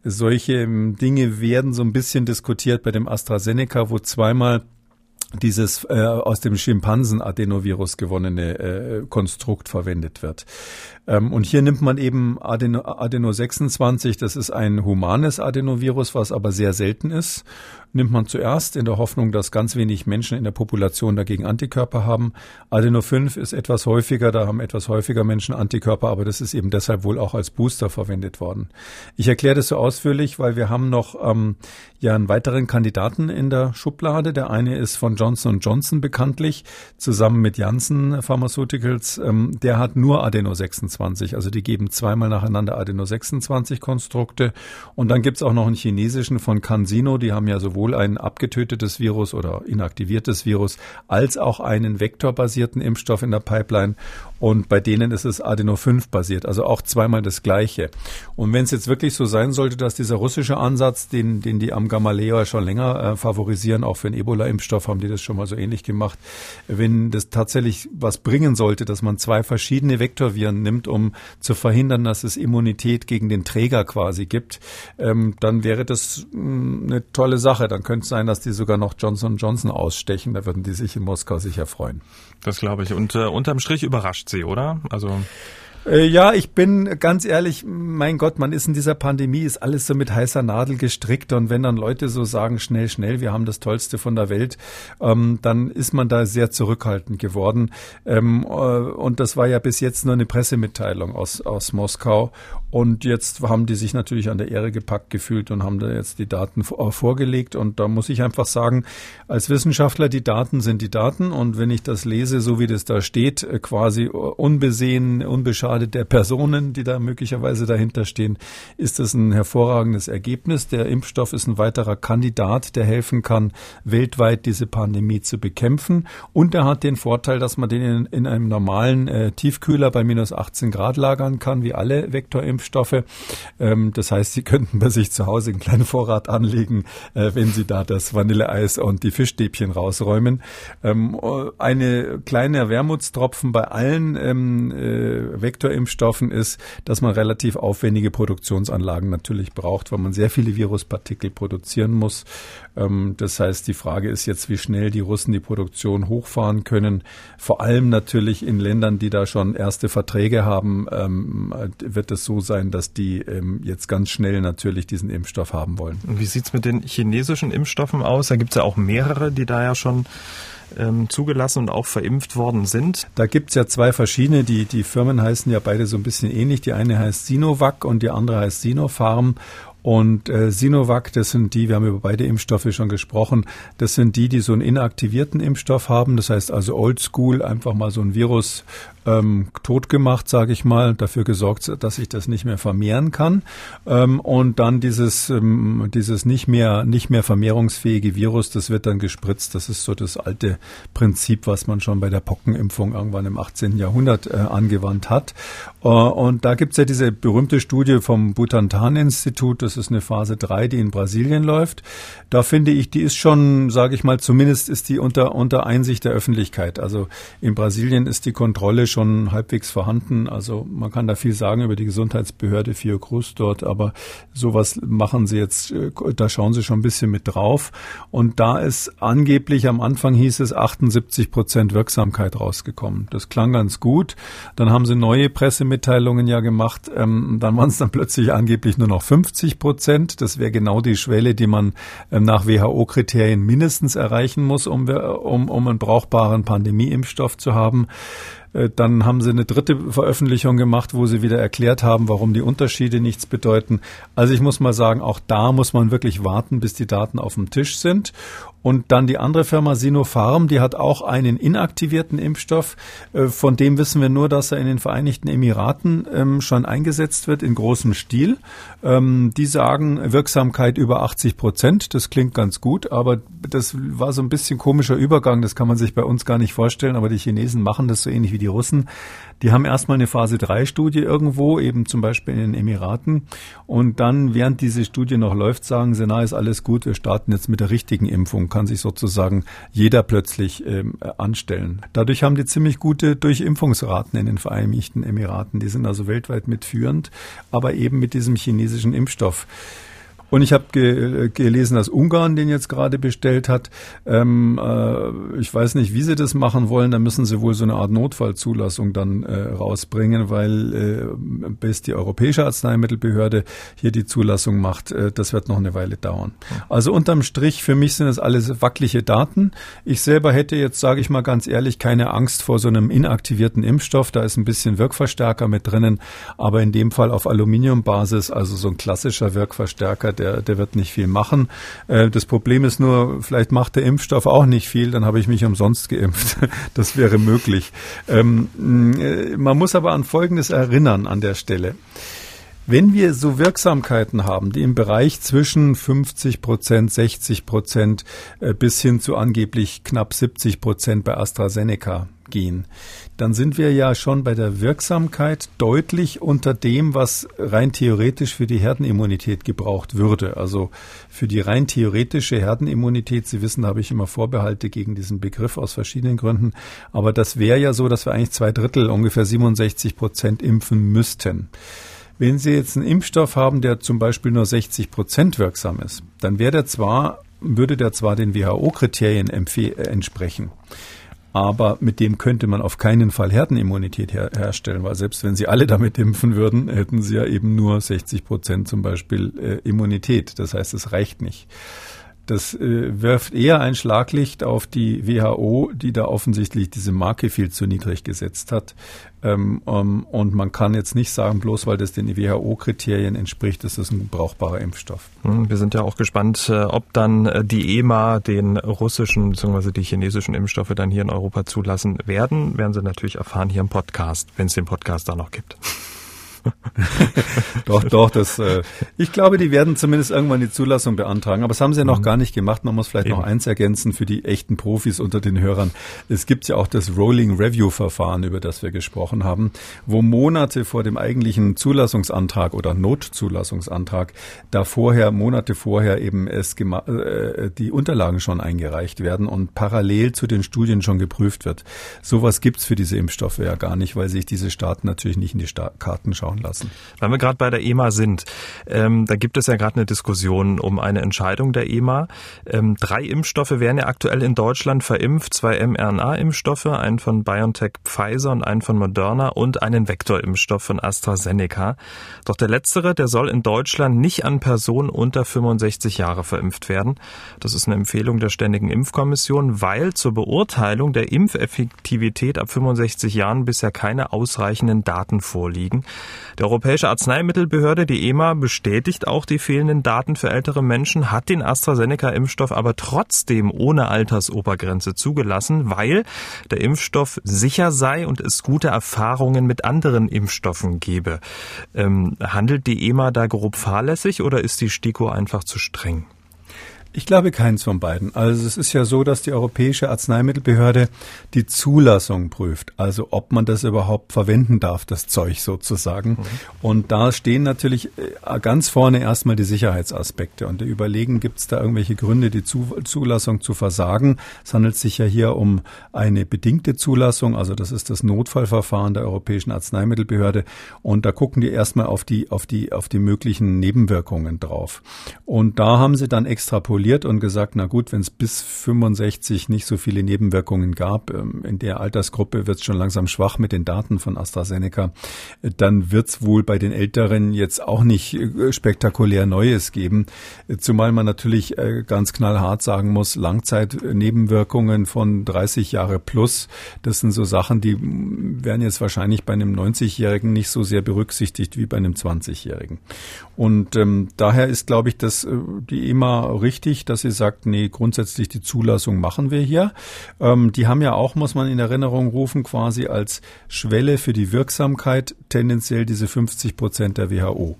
Solche ähm, Dinge werden so ein bisschen diskutiert bei dem AstraZeneca, wo zweimal dieses äh, aus dem Schimpansen-Adenovirus gewonnene äh, Konstrukt verwendet wird. Ähm, und hier nimmt man eben Adeno, Adeno 26, das ist ein humanes Adenovirus, was aber sehr selten ist nimmt man zuerst in der Hoffnung, dass ganz wenig Menschen in der Population dagegen Antikörper haben. Adeno 5 ist etwas häufiger, da haben etwas häufiger Menschen Antikörper, aber das ist eben deshalb wohl auch als Booster verwendet worden. Ich erkläre das so ausführlich, weil wir haben noch ähm, ja einen weiteren Kandidaten in der Schublade. Der eine ist von Johnson Johnson bekanntlich, zusammen mit Janssen Pharmaceuticals. Ähm, der hat nur Adeno 26, also die geben zweimal nacheinander Adeno 26 Konstrukte. Und dann gibt's auch noch einen chinesischen von CanSino, die haben ja sowohl sowohl ein abgetötetes Virus oder inaktiviertes Virus als auch einen vektorbasierten Impfstoff in der Pipeline. Und bei denen ist es Adeno 5 basiert, also auch zweimal das gleiche. Und wenn es jetzt wirklich so sein sollte, dass dieser russische Ansatz, den, den die am Gamaleya schon länger äh, favorisieren, auch für den Ebola-Impfstoff haben die das schon mal so ähnlich gemacht, wenn das tatsächlich was bringen sollte, dass man zwei verschiedene Vektorviren nimmt, um zu verhindern, dass es Immunität gegen den Träger quasi gibt, ähm, dann wäre das mh, mm, eine tolle Sache. Dann könnte es sein, dass die sogar noch Johnson Johnson ausstechen. Da würden die sich in Moskau sicher freuen. Das glaube ich. Und äh, unterm Strich überrascht sie, oder? Also ja, ich bin ganz ehrlich, mein Gott, man ist in dieser Pandemie, ist alles so mit heißer Nadel gestrickt und wenn dann Leute so sagen, schnell, schnell, wir haben das Tollste von der Welt, ähm, dann ist man da sehr zurückhaltend geworden. Ähm, äh, und das war ja bis jetzt nur eine Pressemitteilung aus, aus Moskau und jetzt haben die sich natürlich an der Ehre gepackt gefühlt und haben da jetzt die Daten vorgelegt. Und da muss ich einfach sagen, als Wissenschaftler, die Daten sind die Daten. Und wenn ich das lese, so wie das da steht, äh, quasi unbesehen, unbeschadet der Personen, die da möglicherweise dahinter stehen, ist das ein hervorragendes Ergebnis. Der Impfstoff ist ein weiterer Kandidat, der helfen kann, weltweit diese Pandemie zu bekämpfen. Und er hat den Vorteil, dass man den in, in einem normalen äh, Tiefkühler bei minus 18 Grad lagern kann, wie alle Vektorimpfstoffe. Impfstoffe. Ähm, das heißt, Sie <laughs> könnten bei sich zu Hause einen kleinen Vorrat anlegen, äh, wenn Sie da das Vanilleeis und die Fischstäbchen rausräumen. Ähm, eine kleine Wermutstropfen bei allen ähm, äh, Vektorimpfstoffen ist, dass man relativ aufwendige Produktionsanlagen natürlich braucht, weil man sehr viele Viruspartikel produzieren muss. Ähm, das heißt, die Frage ist jetzt, wie schnell die Russen die Produktion hochfahren können. Vor allem natürlich in Ländern, die da schon erste Verträge haben, ähm, wird es so sein, dass die ähm, jetzt ganz schnell natürlich diesen Impfstoff haben wollen. Und wie sieht's mit den chinesischen Impfstoffen aus? Da gibt's ja auch mehrere, die da ja schon ähm, zugelassen und auch verimpft worden sind. Da gibt's ja zwei verschiedene. Die, die Firmen heißen ja beide so ein bisschen ähnlich. Die eine heißt Sinovac und die andere heißt Sinopharm. Und äh, Sinovac, das sind die, wir haben über beide Impfstoffe schon gesprochen, das sind die, die so einen inaktivierten Impfstoff haben. Das heißt also oldschool, einfach mal so ein Virus ähm, tot gemacht, sage ich mal, dafür gesorgt, dass sich das nicht mehr vermehren kann. Ähm, und dann dieses, ähm, dieses nicht mehr, nicht mehr vermehrungsfähige Virus, das wird dann gespritzt. Das ist so das alte Prinzip, was man schon bei der Pockenimpfung irgendwann im 18. Jahrhundert äh, angewandt hat. Äh, und da gibt's ja diese berühmte Studie vom Butantan-Institut, das ist eine Phase 3, die in Brasilien läuft. Da finde ich, die ist schon, sage ich mal, zumindest ist die unter, unter Einsicht der Öffentlichkeit. Also in Brasilien ist die Kontrolle schon halbwegs vorhanden. Also man kann da viel sagen über die Gesundheitsbehörde Fiocruz dort, aber sowas machen sie jetzt, äh, da schauen sie schon ein bisschen mit drauf. Und da ist angeblich am Anfang hieß es 78 Prozent Wirksamkeit rausgekommen. Das klang ganz gut. Dann haben sie neue Pressemitteilungen ja gemacht. Ähm, dann waren es dann plötzlich angeblich nur noch 50 Prozent. Das wäre genau die Schwelle, die man ähm, nach WHO-Kriterien mindestens erreichen muss, um, um, um einen brauchbaren Pandemieimpfstoff zu haben. Äh, dann haben sie eine dritte Veröffentlichung gemacht, wo sie wieder erklärt haben, warum die Unterschiede nichts bedeuten. Also ich muss mal sagen, auch da muss man wirklich warten, bis die Daten auf dem Tisch sind. Und dann die andere Firma Sinopharm, die hat auch einen inaktivierten Impfstoff. Äh, von dem wissen wir nur, dass er in den Vereinigten Emiraten ähm, schon eingesetzt wird in großem Stil. Ähm, die sagen Wirksamkeit über 80 Prozent. Das klingt ganz gut, aber das war so ein bisschen komischer Übergang. Das kann man sich bei uns gar nicht vorstellen. Aber die Chinesen machen das so ähnlich wie die Russen. Die haben erstmal eine Phase 3 Studie irgendwo, eben zum Beispiel in den Emiraten. Und dann, während diese Studie noch läuft, sagen sie, na, ist alles gut, wir starten jetzt mit der richtigen Impfung. Kann sich sozusagen jeder plötzlich ähm, anstellen. Dadurch haben die ziemlich gute Durchimpfungsraten in den Vereinigten Emiraten. Die sind also weltweit mitführend, aber eben mit diesem chinesischen Impfstoff. Und ich habe ge gelesen, dass Ungarn den jetzt gerade bestellt hat. Ähm, äh, ich weiß nicht, wie sie das machen wollen. Da müssen sie wohl so eine Art Notfallzulassung dann äh, rausbringen, weil äh, bis die Europäische Arzneimittelbehörde hier die Zulassung macht, äh, das wird noch eine Weile dauern. Also unterm Strich, für mich sind das alles wackelige Daten. Ich selber hätte jetzt, sage ich mal ganz ehrlich, keine Angst vor so einem inaktivierten Impfstoff. Da ist ein bisschen Wirkverstärker mit drinnen, aber in dem Fall auf Aluminiumbasis, also so ein klassischer Wirkverstärker, der, der wird nicht viel machen. Äh, das Problem ist nur, vielleicht macht der Impfstoff auch nicht viel, dann habe ich mich umsonst geimpft. <laughs> Das wäre möglich. Ähm, äh, man muss aber an Folgendes erinnern an der Stelle. Wenn wir so Wirksamkeiten haben, die im Bereich zwischen 50 Prozent, 60 Prozent äh, bis hin zu angeblich knapp 70 Prozent bei AstraZeneca gehen, dann sind wir ja schon bei der Wirksamkeit deutlich unter dem, was rein theoretisch für die Herdenimmunität gebraucht würde. Also für die rein theoretische Herdenimmunität, Sie wissen, da habe ich immer Vorbehalte gegen diesen Begriff aus verschiedenen Gründen, aber das wäre ja so, dass wir eigentlich zwei Drittel, ungefähr 67 Prozent impfen müssten. Wenn Sie jetzt einen Impfstoff haben, der zum Beispiel nur 60 Prozent wirksam ist, dann wäre der zwar, würde der zwar den WHO-Kriterien äh, entsprechen. Aber mit dem könnte man auf keinen Fall Herdenimmunität her herstellen, weil selbst wenn sie alle damit impfen würden, hätten sie ja eben nur 60 Prozent zum Beispiel äh, Immunität. Das heißt, es reicht nicht. Das äh, wirft eher ein Schlaglicht auf die WHO, die da offensichtlich diese Marke viel zu niedrig gesetzt hat. Ähm, um, und man kann jetzt nicht sagen, bloß weil das den WHO-Kriterien entspricht, ist das ein brauchbarer Impfstoff. Hm, wir sind ja auch gespannt, äh, ob dann äh, die EMA den russischen bzw. die chinesischen Impfstoffe dann hier in Europa zulassen werden. Werden Sie natürlich erfahren hier im Podcast, wenn es den Podcast da noch gibt. <laughs> doch, doch, das, äh, ich glaube, die werden zumindest irgendwann die Zulassung beantragen. Aber das haben sie ja noch mhm. gar nicht gemacht. Man muss vielleicht Eben. noch eins ergänzen für die echten Profis unter den Hörern. Es gibt ja auch das Rolling Review Verfahren, über das wir gesprochen haben, wo Monate vor dem eigentlichen Zulassungsantrag oder Notzulassungsantrag da vorher, Monate vorher eben es äh, die Unterlagen schon eingereicht werden und parallel zu den Studien schon geprüft wird. Sowas gibt's für diese Impfstoffe ja gar nicht, weil sich diese Staaten natürlich nicht in die Sta Karten schauen anschauen lassen. Weil wir gerade bei der EMA sind, ähm, da gibt es ja gerade eine Diskussion um eine Entscheidung der EMA. Ähm, drei Impfstoffe werden ja aktuell in Deutschland verimpft, zwei mRNA-Impfstoffe, einen von BioNTech Pfizer und einen von Moderna und einen Vektorimpfstoff von AstraZeneca. Doch der letztere, der soll in Deutschland nicht an Personen unter 65 Jahre verimpft werden. Das ist eine Empfehlung der Ständigen Impfkommission, weil zur Beurteilung der Impfeffektivität ab 65 Jahren bisher keine ausreichenden Daten vorliegen. Die Europäische Arzneimittelbehörde, die EMA, bestätigt auch die fehlenden Daten für ältere Menschen, hat den AstraZeneca-Impfstoff aber trotzdem ohne Altersobergrenze zugelassen, weil der Impfstoff sicher sei und es gute Erfahrungen mit anderen Impfstoffen gebe. Ähm, handelt die EMA da grob fahrlässig oder ist die STIKO einfach zu streng? Ich glaube keins von beiden. Also es ist ja so, dass die Europäische Arzneimittelbehörde die Zulassung prüft, also ob man das überhaupt verwenden darf, das Zeug sozusagen. Mhm. Und da stehen natürlich äh, ganz vorne erstmal die Sicherheitsaspekte und die überlegen, gibt es da irgendwelche Gründe, die Zulassung zu versagen. Es handelt sich ja hier um eine bedingte Zulassung, also das ist das Notfallverfahren der Europäischen Arzneimittelbehörde und da gucken die erstmal auf die auf die auf die möglichen Nebenwirkungen drauf. Und da haben sie dann extrapoliert kalkuliert und gesagt, na gut, wenn es bis 65 nicht so viele Nebenwirkungen gab, ähm, in der Altersgruppe wird es schon langsam schwach mit den Daten von AstraZeneca, äh, dann wird es wohl bei den Älteren jetzt auch nicht äh, spektakulär Neues geben. Äh, zumal man natürlich ganz knallhart sagen muss, Langzeitnebenwirkungen von 30 Jahre plus, das sind so Sachen, die werden jetzt wahrscheinlich bei einem 90-Jährigen nicht so sehr berücksichtigt wie bei einem 20-Jährigen. Und ähm, daher ist, glaube ich, das die EMA richtig, wichtig, dass sie sagt, nee, grundsätzlich die Zulassung machen wir hier. Ähm, die haben ja auch, muss man in Erinnerung rufen, quasi als Schwelle für die Wirksamkeit tendenziell diese 50 Prozent der WHO.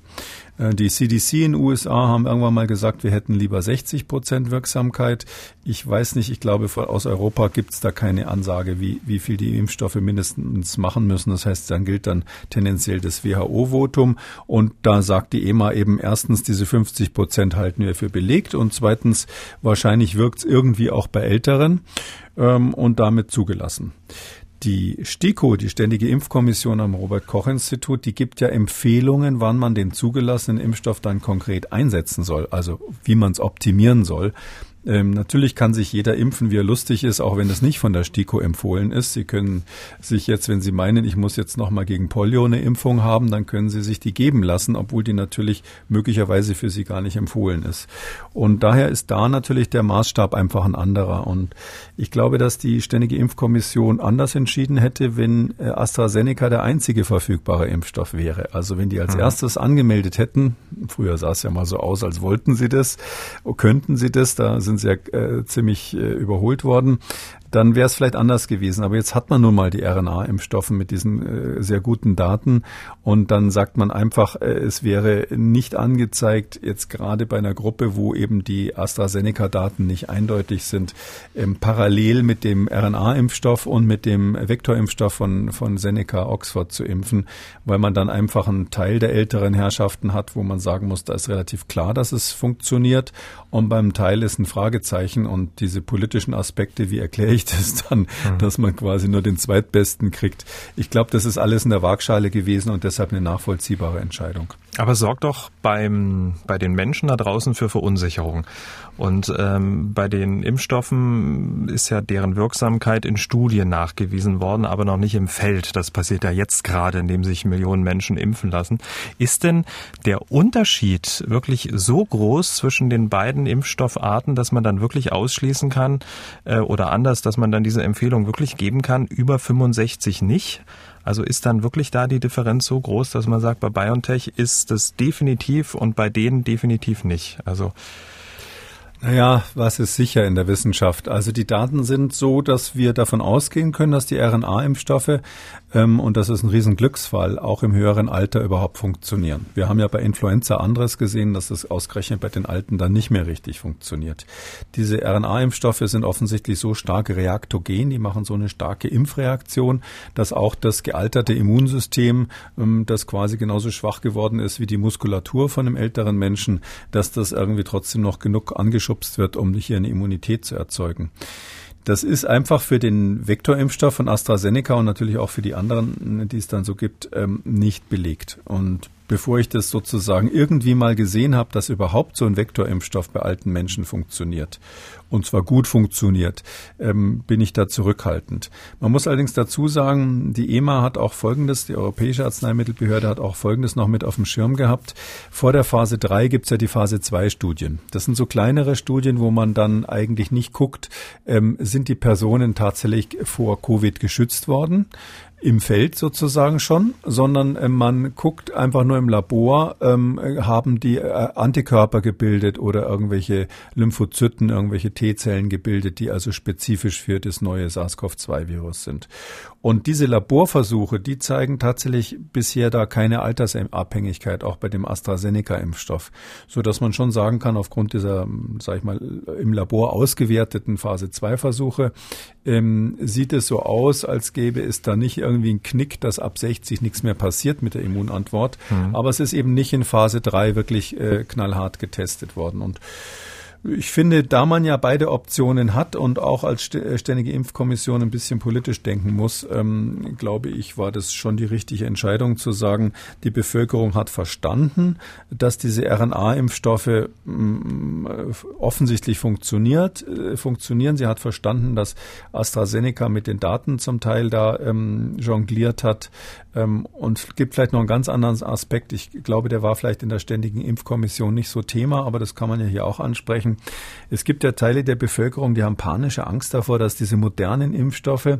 Äh, die CDC in den USA haben irgendwann mal gesagt, wir hätten lieber 60 Prozent Wirksamkeit. Ich weiß nicht, ich glaube, aus Europa gibt es da keine Ansage, wie, wie viel die Impfstoffe mindestens machen müssen. Das heißt, dann gilt dann tendenziell das WHO-Votum. Und da sagt die EMA eben erstens, diese 50 Prozent halten wir für belegt und zweitens, wahrscheinlich wirkt es irgendwie auch bei Älteren ähm, und damit zugelassen. Die STIKO, die Ständige Impfkommission am Robert-Koch-Institut, die gibt ja Empfehlungen, wann man den zugelassenen Impfstoff dann konkret einsetzen soll, also wie man es optimieren soll. Ähm, natürlich kann sich jeder impfen, wie er lustig ist, auch wenn es nicht von der STIKO empfohlen ist. Sie können sich jetzt, wenn Sie meinen, ich muss jetzt nochmal gegen Polio eine Impfung haben, dann können Sie sich die geben lassen, obwohl die natürlich möglicherweise für Sie gar nicht empfohlen ist. Und daher ist da natürlich der Maßstab einfach ein anderer. Und ich glaube, dass die Ständige Impfkommission anders entschieden hätte, wenn äh, AstraZeneca der einzige verfügbare Impfstoff wäre. Also wenn die als mhm. erstes angemeldet hätten, früher sah es ja mal so aus, als wollten sie das, könnten sie das, da sind ja äh, ziemlich äh, überholt worden dann wäre es vielleicht anders gewesen. Aber jetzt hat man nun mal die RNA-Impfstoffe mit diesen äh, sehr guten Daten. Und dann sagt man einfach, äh, es wäre nicht angezeigt, jetzt gerade bei einer Gruppe, wo eben die AstraZeneca-Daten nicht eindeutig sind, ähm, parallel mit dem RNA-Impfstoff und mit dem Vektorimpfstoff von, von Seneca Oxford zu impfen, weil man dann einfach einen Teil der älteren Herrschaften hat, wo man sagen muss, da ist relativ klar, dass es funktioniert. Und beim Teil ist ein Fragezeichen. Und diese politischen Aspekte, wie erkläre ich reicht es dann, mhm. dass man quasi nur den Zweitbesten kriegt. Ich glaube, das ist alles in der Waagschale gewesen und deshalb eine nachvollziehbare Entscheidung. Aber sorgt doch beim, bei den Menschen da draußen für Verunsicherung. Und ähm, bei den Impfstoffen ist ja deren Wirksamkeit in Studien nachgewiesen worden, aber noch nicht im Feld. Das passiert ja jetzt gerade, indem sich Millionen Menschen impfen lassen. Ist denn der Unterschied wirklich so groß zwischen den beiden Impfstoffarten, dass man dann wirklich ausschließen kann äh, oder anders, dass man dann diese Empfehlung wirklich geben kann, über 65 nicht? Also ist dann wirklich da die Differenz so groß, dass man sagt, bei BioNTech ist das definitiv und bei denen definitiv nicht? Also naja, was ist sicher in der Wissenschaft? Also die Daten sind so, dass wir davon ausgehen können, dass die RNA-Impfstoffe, ähm, und das ist ein Riesenglücksfall, auch im höheren Alter überhaupt funktionieren. Wir haben ja bei Influenza anderes gesehen, dass es ausgerechnet bei den Alten dann nicht mehr richtig funktioniert. Diese RNA-Impfstoffe sind offensichtlich so stark reaktogen, die machen so eine starke Impfreaktion, dass auch das gealterte Immunsystem, ähm, das quasi genauso schwach geworden ist wie die Muskulatur von einem älteren Menschen, dass das irgendwie trotzdem noch genug angeschubst wird, um hier eine Immunität zu erzeugen. Das ist einfach für den Vektorimpfstoff von AstraZeneca und natürlich auch für die anderen, die es dann so gibt, ähm, nicht belegt. Und bevor ich das sozusagen irgendwie mal gesehen habe, dass überhaupt so ein Vektorimpfstoff bei alten Menschen funktioniert und zwar gut funktioniert, ähm, bin ich da zurückhaltend. Man muss allerdings dazu sagen, die EMA hat auch Folgendes, die Europäische Arzneimittelbehörde hat auch Folgendes noch mit auf dem Schirm gehabt. Vor der Phase 3 gibt's ja die Phase 2 Studien. Das sind so kleinere Studien, wo man dann eigentlich nicht guckt, ähm, sind die Personen tatsächlich vor Covid geschützt worden im Feld sozusagen schon, sondern äh, man guckt einfach nur im Labor, ähm, haben die äh, Antikörper gebildet oder irgendwelche Lymphozyten, irgendwelche T-Zellen gebildet, die also spezifisch für das neue SARS-CoV-2-Virus sind. Und diese Laborversuche, die zeigen tatsächlich bisher da keine Altersabhängigkeit, auch bei dem AstraZeneca-Impfstoff, so dass man schon sagen kann, aufgrund dieser, sag ich mal, im Labor ausgewerteten Phase-2-Versuche, ähm, sieht es so aus, als gäbe es da nicht irgendwie einen Knick, dass ab 60 nichts mehr passiert mit der Immunantwort. Mhm. Aber es ist eben nicht in Phase 3 wirklich äh, knallhart getestet worden. Und ich finde, da man ja beide Optionen hat und auch als äh, Ständige Impfkommission ein bisschen politisch denken muss, ähm, glaube ich, war das schon die richtige Entscheidung zu sagen, die Bevölkerung hat verstanden, dass diese RNA-Impfstoffe mm, offensichtlich funktioniert, äh, funktionieren. Sie hat verstanden, dass AstraZeneca mit den Daten zum Teil da ähm, jongliert hat. Ähm, und gibt vielleicht noch einen ganz anderen Aspekt. Ich glaube, der war vielleicht in der Ständigen Impfkommission nicht so Thema, aber das kann man ja hier auch ansprechen sprechen. Es gibt ja Teile der Bevölkerung, die haben panische Angst davor, dass diese modernen Impfstoffe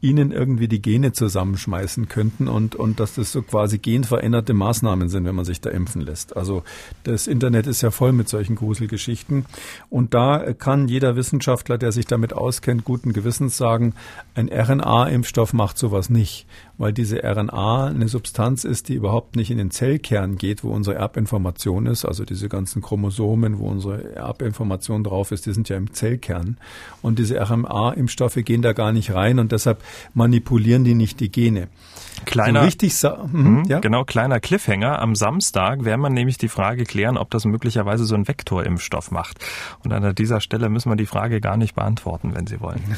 ihnen irgendwie die Gene zusammenschmeißen könnten und, und dass das so quasi genveränderte Maßnahmen sind, wenn man sich da impfen lässt. Also das Internet ist ja voll mit solchen Gruselgeschichten. Und da kann jeder Wissenschaftler, der sich damit auskennt, guten Gewissens sagen, ein RNA-Impfstoff macht sowas nicht, weil diese RNA eine Substanz ist, die überhaupt nicht in den Zellkern geht, wo unsere Erbinformation ist, also diese ganzen Chromosomen, wo unsere Erbinformation Information drauf ist, die sind ja im Zellkern. Und diese RMA-Impfstoffe gehen da gar nicht rein und deshalb manipulieren die nicht die Gene. Kleiner, so richtig, mhm, ja? genau, kleiner Cliffhanger. Am Samstag werden wir nämlich die Frage klären, ob das möglicherweise so ein Vektorimpfstoff macht. Und an dieser Stelle müssen wir die Frage gar nicht beantworten, wenn Sie wollen. <laughs>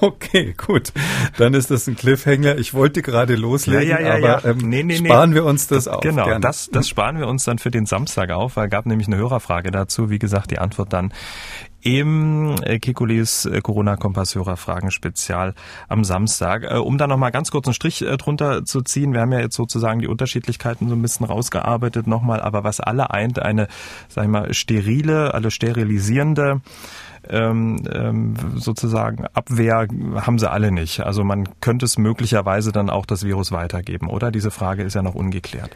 Okay, gut. Dann ist das ein Cliffhanger. Ich wollte gerade loslegen, ja, ja, ja, aber ähm, nee, nee, sparen nee. wir uns das auf. Genau, das, das sparen wir uns dann für den Samstag auf, weil gab nämlich eine Hörerfrage dazu. Wie gesagt, die Antwort dann im äh, Kekulis äh, Corona-Kompass-Hörer-Fragen-Spezial am Samstag. Äh, um da nochmal ganz kurz einen Strich drunter zu ziehen, wir haben ja jetzt sozusagen die Unterschiedlichkeiten so ein bisschen rausgearbeitet nochmal, aber was alle eint, eine, sag ich mal, sterile, alle sterilisierende ähm, ähm, sozusagen Abwehr haben sie alle nicht. Also man könnte es möglicherweise dann auch das Virus weitergeben, oder? Diese Frage ist ja noch ungeklärt.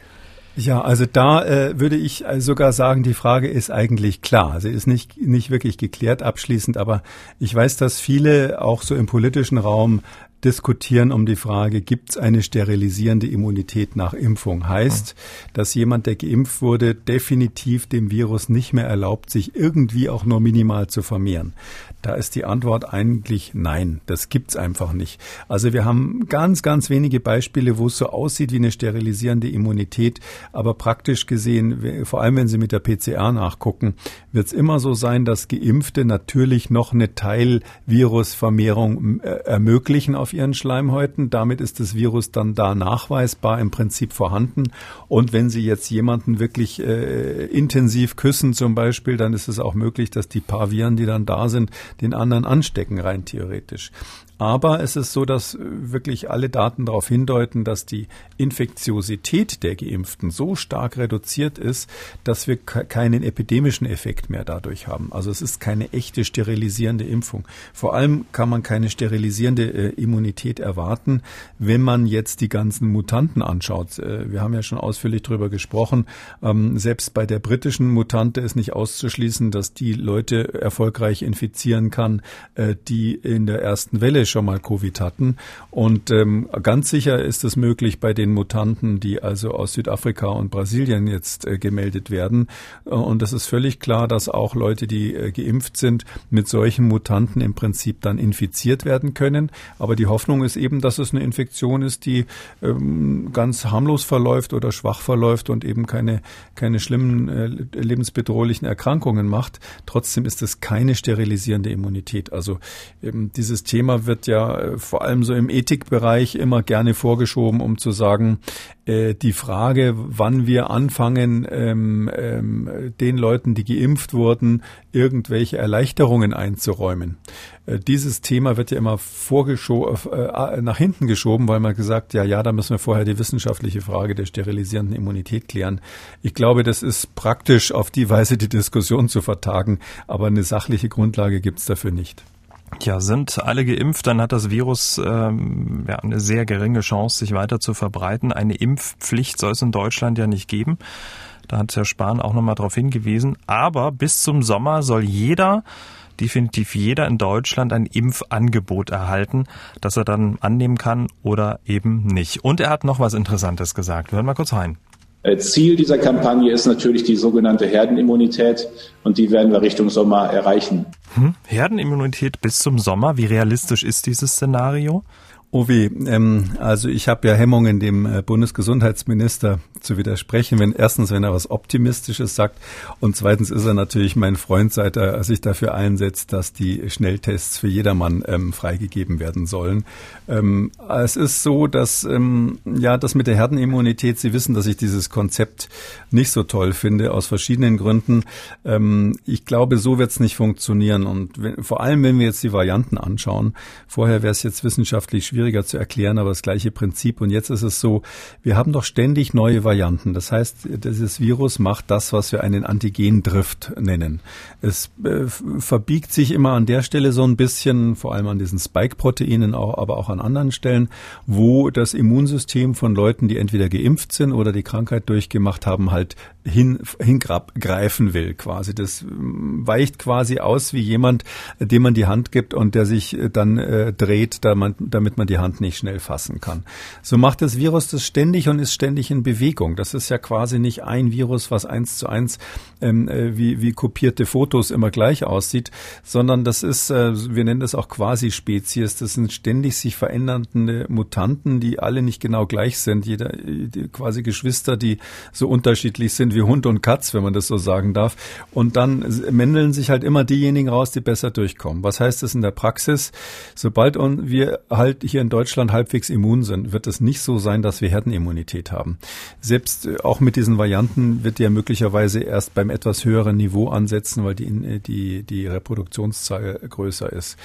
Ja, also da äh, würde ich äh, sogar sagen, die Frage ist eigentlich klar. Sie ist nicht, nicht wirklich geklärt abschließend, aber ich weiß, dass viele auch so im politischen Raum diskutieren um die Frage, gibt es eine sterilisierende Immunität nach Impfung? Heißt, dass jemand, der geimpft wurde, definitiv dem Virus nicht mehr erlaubt, sich irgendwie auch nur minimal zu vermehren. Da ist die Antwort eigentlich nein. Das gibt's einfach nicht. Also wir haben ganz, ganz wenige Beispiele, wo es so aussieht wie eine sterilisierende Immunität. Aber praktisch gesehen, vor allem wenn Sie mit der PCR nachgucken, wird es immer so sein, dass Geimpfte natürlich noch eine Teilvirusvermehrung äh, ermöglichen auf ihren Schleimhäuten. Damit ist das Virus dann da nachweisbar im Prinzip vorhanden. Und wenn Sie jetzt jemanden wirklich äh, intensiv küssen zum Beispiel, dann ist es auch möglich, dass die paar Viren, die dann da sind, den anderen anstecken, rein theoretisch. Aber es ist so, dass äh, wirklich alle Daten darauf hindeuten, dass die Infektiosität der Geimpften so stark reduziert ist, dass wir keinen epidemischen Effekt mehr dadurch haben. Also es ist keine echte sterilisierende Impfung. Vor allem kann man keine sterilisierende äh, Immunität erwarten, wenn man jetzt die ganzen Mutanten anschaut. Äh, wir haben ja schon ausführlich darüber gesprochen. Ähm, selbst bei der britischen Mutante ist nicht auszuschließen, dass die Leute erfolgreich infizieren kann, äh, die in der ersten Welle schon mal Covid hatten. Und ähm, ganz sicher ist es möglich bei den Mutanten, die also aus Südafrika und Brasilien jetzt äh, gemeldet werden. Äh, und es ist völlig klar, dass auch Leute, die äh, geimpft sind, mit solchen Mutanten im Prinzip dann infiziert werden können. Aber die Hoffnung ist eben, dass es eine Infektion ist, die ähm, ganz harmlos verläuft oder schwach verläuft und eben keine, keine schlimmen äh, lebensbedrohlichen Erkrankungen macht. Trotzdem ist es keine sterilisierende Immunität. Also ähm, dieses Thema wird wird ja äh, vor allem so im Ethikbereich immer gerne vorgeschoben, um zu sagen, äh, die Frage, wann wir anfangen, ähm, ähm, den Leuten, die geimpft wurden, irgendwelche Erleichterungen einzuräumen. Äh, dieses Thema wird ja immer äh, nach hinten geschoben, weil man gesagt, ja, ja, da müssen wir vorher die wissenschaftliche Frage der sterilisierenden Immunität klären. Ich glaube, das ist praktisch auf die Weise die Diskussion zu vertagen, aber eine sachliche Grundlage gibt es dafür nicht. Ja, sind alle geimpft, dann hat das Virus ähm, ja, eine sehr geringe Chance, sich weiter zu verbreiten. Eine Impfpflicht soll es in Deutschland ja nicht geben. Da hat Herr Spahn auch nochmal darauf hingewiesen. Aber bis zum Sommer soll jeder, definitiv jeder in Deutschland ein Impfangebot erhalten, das er dann annehmen kann oder eben nicht. Und er hat noch was Interessantes gesagt. Wir hören mal kurz rein. Äh, Ziel dieser Kampagne ist natürlich die sogenannte Herdenimmunität und die werden wir Richtung Sommer erreichen. Hm? Herdenimmunität bis zum Sommer, wie realistisch ist dieses Szenario? Ovi, ähm, also ich habe ja Hemmungen, dem äh, Bundesgesundheitsminister zu widersprechen. Wenn erstens, wenn er was Optimistisches sagt und zweitens ist er natürlich mein Freund, seit er sich dafür einsetzt, dass die Schnelltests für jedermann ähm, freigegeben werden sollen. Ähm, es ist so, dass ähm, ja das mit der Herdenimmunität. Sie wissen, dass ich dieses Konzept nicht so toll finde aus verschiedenen Gründen. Ähm, ich glaube, so wird es nicht funktionieren und wenn, vor allem, wenn wir jetzt die Varianten anschauen. Vorher wäre es jetzt wissenschaftlich schwierig schwieriger zu erklären, aber das gleiche Prinzip. Und jetzt ist es so, wir haben doch ständig neue Varianten. Das heißt, dieses Virus macht das, was wir einen Antigendrift nennen. Es äh, verbiegt sich immer an der Stelle so ein bisschen, vor allem an diesen Spike-Proteinen, aber auch an anderen Stellen, wo das Immunsystem von Leuten, die entweder geimpft sind oder die Krankheit durchgemacht haben, halt hin, hingreifen will quasi. Das weicht quasi aus wie jemand, dem man die Hand gibt und der sich dann äh, dreht, damit man die Hand nicht schnell fassen kann. So macht das Virus das ständig und ist ständig in Bewegung. Das ist ja quasi nicht ein Virus, was eins zu eins ähm, äh, wie, wie kopierte Fotos immer gleich aussieht, sondern das ist, äh, wir nennen das auch quasi Spezies. Das sind ständig sich verändernde Mutanten, die alle nicht genau gleich sind. Jeder quasi Geschwister, die so unterschiedlich sind wie Hund und Katz, wenn man das so sagen darf. Und dann mändeln sich halt immer diejenigen raus, die besser durchkommen. Was heißt das in der Praxis? Sobald wir halt hier hier in Deutschland halbwegs immun sind, wird es nicht so sein, dass wir Herdenimmunität haben. Selbst äh, auch mit diesen Varianten wird ja möglicherweise erst beim etwas höheren Niveau ansetzen, weil die, äh, die, die Reproduktionszahl größer ist.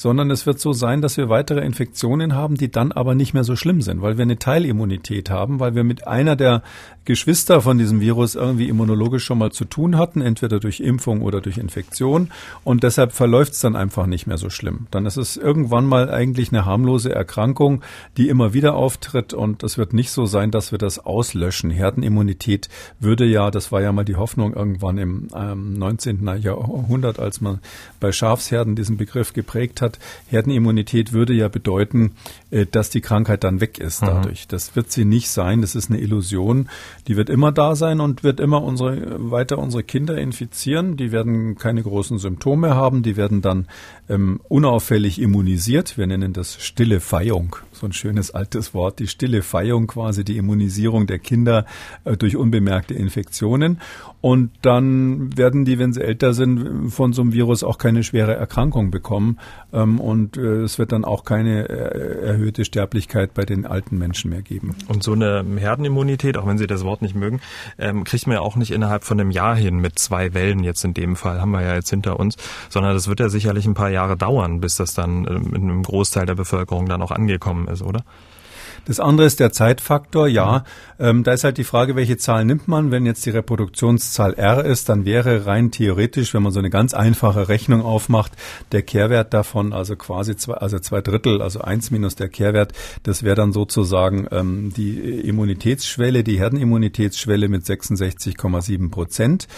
Sondern es wird so sein, dass wir weitere Infektionen haben, die dann aber nicht mehr so schlimm sind, weil wir eine Teilimmunität haben, weil wir mit einer der Geschwister von diesem Virus irgendwie immunologisch schon mal zu tun hatten, entweder durch Impfung oder durch Infektion. Und deshalb verläuft es dann einfach nicht mehr so schlimm. Dann ist es irgendwann mal eigentlich eine harmlose Erkrankung, die immer wieder auftritt und es wird nicht so sein, dass wir das auslöschen. Herdenimmunität würde ja, das war ja mal die Hoffnung irgendwann im ähm, 19. Jahrhundert, als man bei Schafsherden diesen Begriff geprägt hat. Herdenimmunität würde ja bedeuten, äh, dass die Krankheit dann weg ist mhm. dadurch. Mhm. Das wird sie nicht sein. Das ist eine Illusion. Die wird immer da sein und wird immer unsere, weiter unsere Kinder infizieren. Die werden keine großen Symptome haben. Die werden dann ähm, unauffällig immunisiert. Wir nennen das stille Feihung, so ein schönes altes Wort, die stille Feihung quasi, die Immunisierung der Kinder äh, durch unbemerkte Infektionen. Und dann werden die, wenn sie älter sind, von so einem Virus auch keine schwere Erkrankung bekommen. Ähm, und äh, es wird dann auch keine äh, erhöhte Sterblichkeit bei den alten Menschen mehr geben. Und so eine Herdenimmunität, auch wenn Sie das Wort nicht mögen, ähm, kriegt man ja auch nicht innerhalb von einem Jahr hin mit zwei Wellen jetzt in dem Fall, haben wir ja jetzt hinter uns, sondern das wird ja sicherlich ein paar Jahre dauern, bis das dann in einem Großteil der Bevölkerung dann auch angekommen ist, oder? Das andere ist der Zeitfaktor. Ja, ähm, da ist halt die Frage, welche Zahl nimmt man? Wenn jetzt die Reproduktionszahl R ist, dann wäre rein theoretisch, wenn man so eine ganz einfache Rechnung aufmacht, der Kehrwert davon, also quasi zwei, also zwei Drittel, also eins minus der Kehrwert, das wäre dann sozusagen ähm, die Immunitätsschwelle, die Herdenimmunitätsschwelle mit 66,7 Prozent.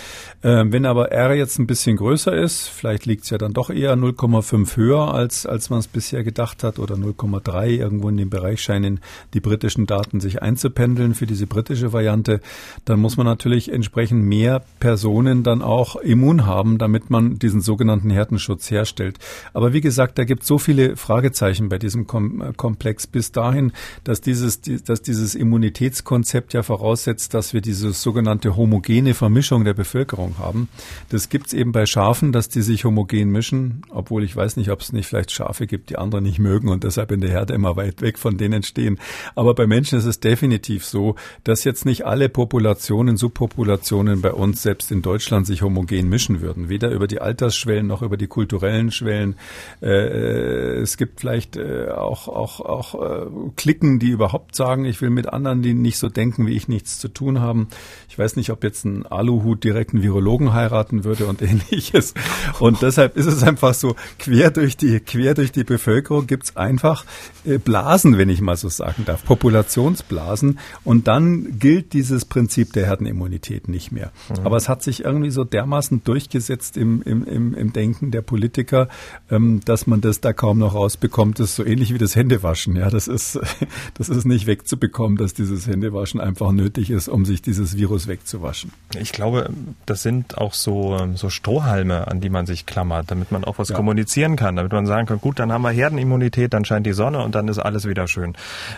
Ähm, wenn aber R jetzt ein bisschen größer ist, vielleicht liegt es ja dann doch eher 0,5 höher, als, als man es bisher gedacht hat, oder 0,3 irgendwo in dem Bereich scheinen die britischen Daten sich einzupendeln für diese britische Variante, dann muss man natürlich entsprechend mehr Personen dann auch immun haben, damit man diesen sogenannten Härtenschutz herstellt. Aber wie gesagt, da gibt es so viele Fragezeichen bei diesem äh, Komplex bis dahin, dass dieses, dass dieses Immunitätskonzept ja voraussetzt, dass wir diese sogenannte homogene Vermischung der Bevölkerung haben. Das gibt es eben bei Schafen, dass die sich homogen mischen, obwohl ich weiß nicht, ob es nicht vielleicht Schafe gibt, die andere nicht mögen und deshalb in der Herde immer weit weg von denen stehen. Aber bei Menschen ist es definitiv so, dass jetzt nicht alle Populationen, Subpopulationen bei uns selbst in Deutschland sich homogen mischen würden. Weder über die Altersschwellen noch über die kulturellen Schwellen. Äh, es gibt vielleicht äh, auch, auch, auch äh, Klicken, die überhaupt sagen, ich will mit anderen, die nicht so denken wie ich, nichts zu tun haben. Ich weiß nicht, ob jetzt ein Aluhut direkt einen Virologen heiraten würde und <laughs> ähnliches. Und deshalb ist es einfach so, quer durch die, quer durch die Bevölkerung gibt's einfach äh, Blasen, wenn ich mal so sagen darf, Populationsblasen. Und dann gilt dieses Prinzip der Herdenimmunität nicht mehr. Mhm. Aber es hat sich irgendwie so dermaßen durchgesetzt im, im, im, im Denken der Politiker, ähm, dass man das da kaum noch rausbekommt. Das ist so ähnlich wie das Händewaschen. Ja, das ist, <laughs> das ist nicht wegzubekommen, dass dieses Händewaschen einfach nötig ist, um sich dieses Virus wegzuwaschen. Ich glaube, das sind auch so, ähm, so Strohhalme, an die man sich klammert, damit man auch was ja. kommunizieren kann, damit man sagen kann, gut, dann haben wir Herdenimmunität, dann scheint die Sonne und dann ist alles wieder schön.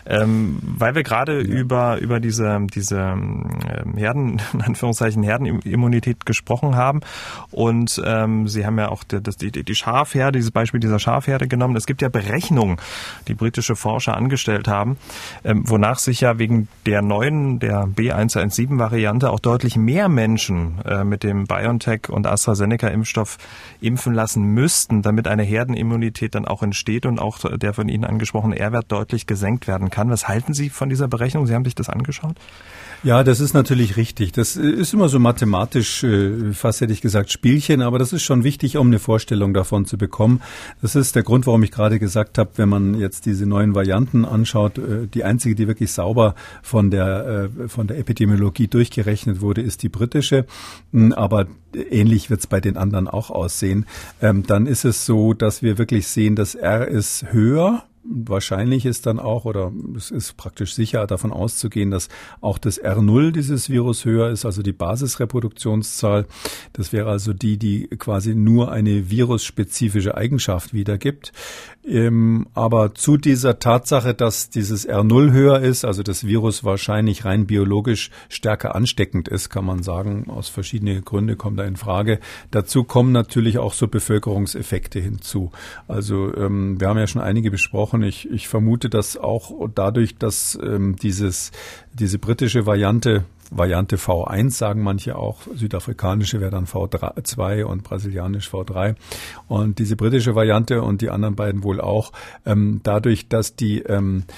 Ähm, weil wir gerade ja. über, über diese, diese ähm, Herden, <laughs> in Anführungszeichen Herdenimmunität gesprochen haben und ähm, Sie haben ja auch die, die, die Schafherde, dieses Beispiel dieser Schafherde genommen. Es gibt ja Berechnungen, die britische Forscher angestellt haben, ähm, wonach sich ja wegen der neuen, der B117-Variante auch deutlich mehr Menschen äh, mit dem BioNTech und AstraZeneca-Impfstoff impfen lassen müssten, damit eine Herdenimmunität dann auch entsteht und auch der von Ihnen angesprochene R-Wert deutlich gesenkt werden kann. Was halten Sie von dieser Berechnung? Sie haben sich das angeschaut? Ja, das ist natürlich richtig. Das ist immer so mathematisch, äh, fast hätte ich gesagt, Spielchen, aber das ist schon wichtig, um eine Vorstellung davon zu bekommen. Das ist der Grund, warum ich gerade gesagt habe, wenn man jetzt diese neuen Varianten anschaut, äh, die einzige, die wirklich sauber von der, äh, von der Epidemiologie durchgerechnet wurde, ist die britische. Hm, aber ähnlich wird es bei den anderen auch aussehen. Ähm, dann ist es so, dass wir wirklich sehen, dass R ist höher Wahrscheinlich ist dann auch, oder es ist praktisch sicher davon auszugehen, dass auch das R0 dieses Virus höher ist, also die Basisreproduktionszahl. Das wäre also die, die quasi nur eine virusspezifische Eigenschaft wiedergibt. Ähm, aber zu dieser Tatsache, dass dieses R0 höher ist, also das Virus wahrscheinlich rein biologisch stärker ansteckend ist, kann man sagen, aus verschiedenen Gründen kommt da in Frage. Dazu kommen natürlich auch so Bevölkerungseffekte hinzu. Also ähm, wir haben ja schon einige besprochen. Ich, ich vermute, dass auch dadurch, dass ähm, dieses, diese britische Variante Variante V1 sagen manche auch, südafrikanische wäre dann V2 und brasilianisch V3. Und diese britische Variante und die anderen beiden wohl auch, ähm, dadurch, dass die ähm, äh,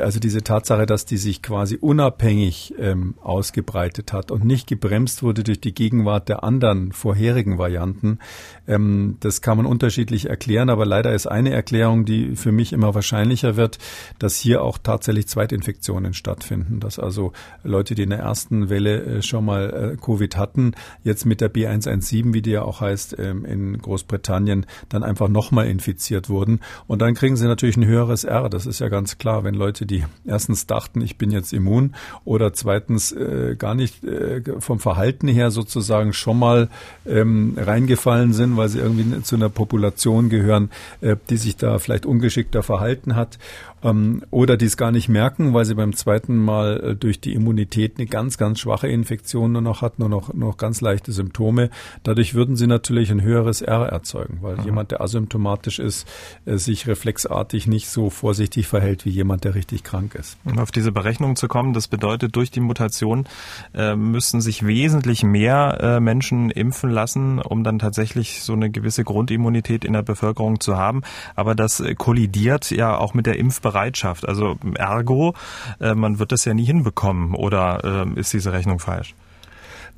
also diese Tatsache, dass die sich quasi unabhängig ähm, ausgebreitet hat und nicht gebremst wurde durch die Gegenwart der anderen vorherigen Varianten, ähm, das kann man unterschiedlich erklären, aber leider ist eine Erklärung, die für mich immer wahrscheinlicher wird, dass hier auch tatsächlich Zweitinfektionen stattfinden, dass also Leute, die in der ersten Welle äh, schon mal äh, Covid hatten, jetzt mit der B117, wie die ja auch heißt, ähm, in Großbritannien, dann einfach nochmal infiziert wurden. Und dann kriegen sie natürlich ein höheres R, das ist ja ganz klar, wenn Leute Leute, die erstens dachten, ich bin jetzt immun oder zweitens äh, gar nicht äh, vom Verhalten her sozusagen schon mal ähm, reingefallen sind, weil sie irgendwie zu einer Population gehören, äh, die sich da vielleicht ungeschickter verhalten hat ähm, oder die es gar nicht merken, weil sie beim zweiten Mal äh, durch die Immunität eine ganz, ganz schwache Infektion nur noch hat, nur noch, nur noch ganz leichte Symptome. Dadurch würden sie natürlich ein höheres R erzeugen, weil Aha. jemand, der asymptomatisch ist, äh, sich reflexartig nicht so vorsichtig verhält wie jemand, der richtig krank ist. Um auf diese Berechnung zu kommen, das bedeutet, durch die Mutation äh, müssen sich wesentlich mehr äh, Menschen impfen lassen, um dann tatsächlich so eine gewisse Grundimmunität in der Bevölkerung zu haben. Aber das kollidiert ja auch mit der Impfbereitschaft Bereitschaft. Also ergo, äh, man wird das ja nie hinbekommen oder äh, ist diese Rechnung falsch?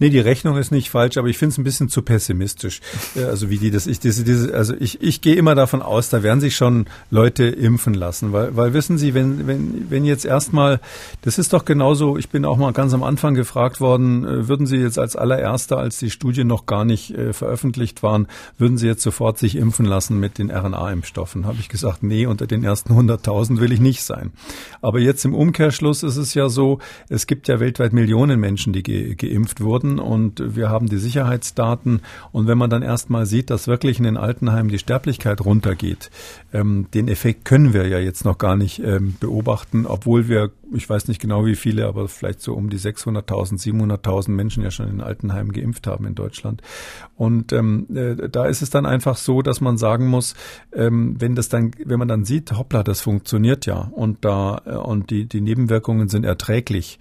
Nee, die Rechnung ist nicht falsch, aber ich finde es ein bisschen zu pessimistisch. Also wie die das, ich, diese, diese, also ich, ich gehe immer davon aus, da werden sich schon Leute impfen lassen, weil, weil wissen Sie, wenn, wenn, wenn jetzt erstmal, das ist doch genauso, ich bin auch mal ganz am Anfang gefragt worden, äh, würden Sie jetzt als allererster, als die Studien noch gar nicht äh, veröffentlicht waren, würden Sie jetzt sofort sich impfen lassen mit den RNA-Impfstoffen? Habe ich gesagt, nee, unter den ersten 100.000 will ich nicht sein. Aber jetzt im Umkehrschluss ist es ja so, es gibt ja weltweit Millionen Menschen, die ge geimpft wurden impfen und wir haben die Sicherheitsdaten. Und wenn man dann erstmal sieht, dass wirklich in den Altenheimen die Sterblichkeit runtergeht, ähm, den Effekt können wir ja jetzt noch gar nicht ähm, beobachten, obwohl wir, ich weiß nicht genau wie viele, aber vielleicht so um die 600.000, 700.000 Menschen ja schon in Altenheimen geimpft haben in Deutschland. Und ähm, äh, da ist es dann einfach so, dass man sagen muss, ähm, wenn das dann, wenn man dann sieht, hoppla, das funktioniert ja und da äh, und die die Nebenwirkungen sind erträglich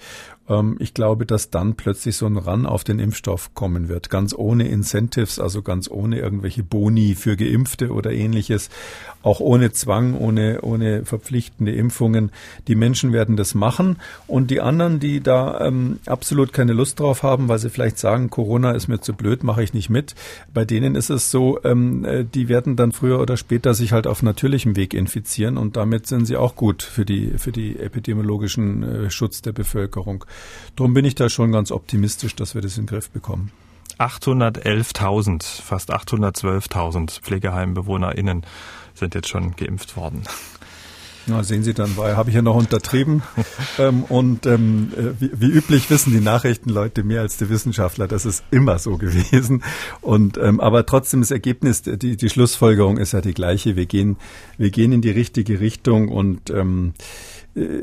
ich glaube, dass dann plötzlich so ein Run auf den Impfstoff kommen wird, ganz ohne Incentives, also ganz ohne irgendwelche Boni für Geimpfte oder ähnliches, auch ohne Zwang, ohne, ohne verpflichtende Impfungen. Die Menschen werden das machen. Und die anderen, die da ähm, absolut keine Lust drauf haben, weil sie vielleicht sagen, Corona ist mir zu blöd, mache ich nicht mit, bei denen ist es so, ähm, äh, die werden dann früher oder später sich halt auf natürlichem Weg infizieren. Und damit sind sie auch gut für die, für die epidemiologischen äh, Schutz der Bevölkerung. Darum bin ich da schon ganz optimistisch, dass wir das in den Griff bekommen. 811.000, fast 812.000 PflegeheimbewohnerInnen sind jetzt schon geimpft worden. Na, sehen Sie dann, habe ich ja noch untertrieben. <laughs> ähm, und ähm, äh, wie, wie, üblich wissen die Nachrichtenleute mehr als die Wissenschaftler. Das ist immer so gewesen. Und ähm, aber trotzdem das Ergebnis, die, die Schlussfolgerung ist ja die gleiche. Wir gehen, wir gehen in die richtige Richtung und ähm,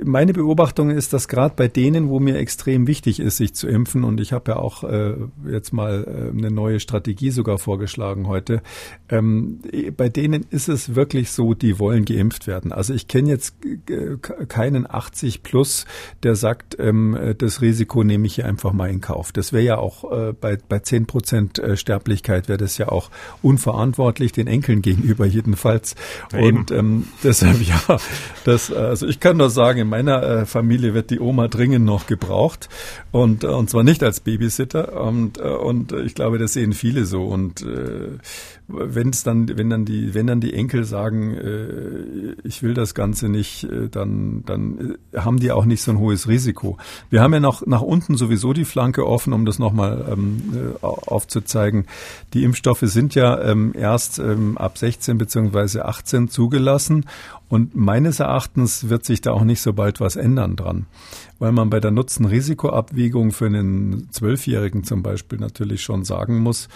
meine Beobachtung ist, dass gerade bei denen, wo mir extrem wichtig ist, sich zu impfen, und ich habe ja auch äh, jetzt mal äh, eine neue Strategie sogar vorgeschlagen heute, ähm, bei denen ist es wirklich so, die wollen geimpft werden. Also ich kenne jetzt äh, keinen 80 plus, der sagt, ähm, das Risiko nehme ich hier einfach mal in Kauf. Das wäre ja auch äh, bei, bei 10 Prozent äh, Sterblichkeit wäre das ja auch unverantwortlich den Enkeln gegenüber jedenfalls. Eben. Und ähm, deshalb ja, das, also ich kann nur sagen, sagen, in meiner äh, Familie wird die Oma dringend noch gebraucht. Und, äh, und zwar nicht als Babysitter. Und, äh, und ich glaube, das sehen viele so. Und äh, wenn es dann, wenn dann die, wenn dann die Enkel sagen, äh, ich will das Ganze nicht, äh, dann, dann äh, haben die auch nicht so ein hohes Risiko. Wir haben ja noch nach unten sowieso die Flanke offen, um das nochmal ähm, äh, aufzuzeigen. Die Impfstoffe sind ja ähm, erst ähm, ab 16 beziehungsweise 18 zugelassen und meines Erachtens wird sich da auch nicht so bald was ändern dran, weil man bei der Nutzen-Risiko-Abwägung für einen Zwölfjährigen zum Beispiel natürlich schon sagen muss,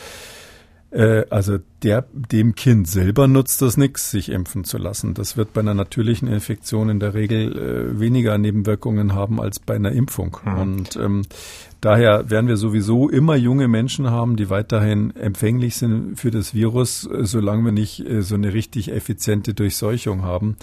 äh, also der, dem Kind selber nutzt das nichts, sich impfen zu lassen. Das wird bei einer natürlichen Infektion in der Regel äh, weniger Nebenwirkungen haben als bei einer Impfung. Mhm. Und ähm, Daher werden wir sowieso immer junge Menschen haben, die weiterhin empfänglich sind für das Virus, äh, solange wir nicht äh, so eine richtig effiziente Durchseuchung haben.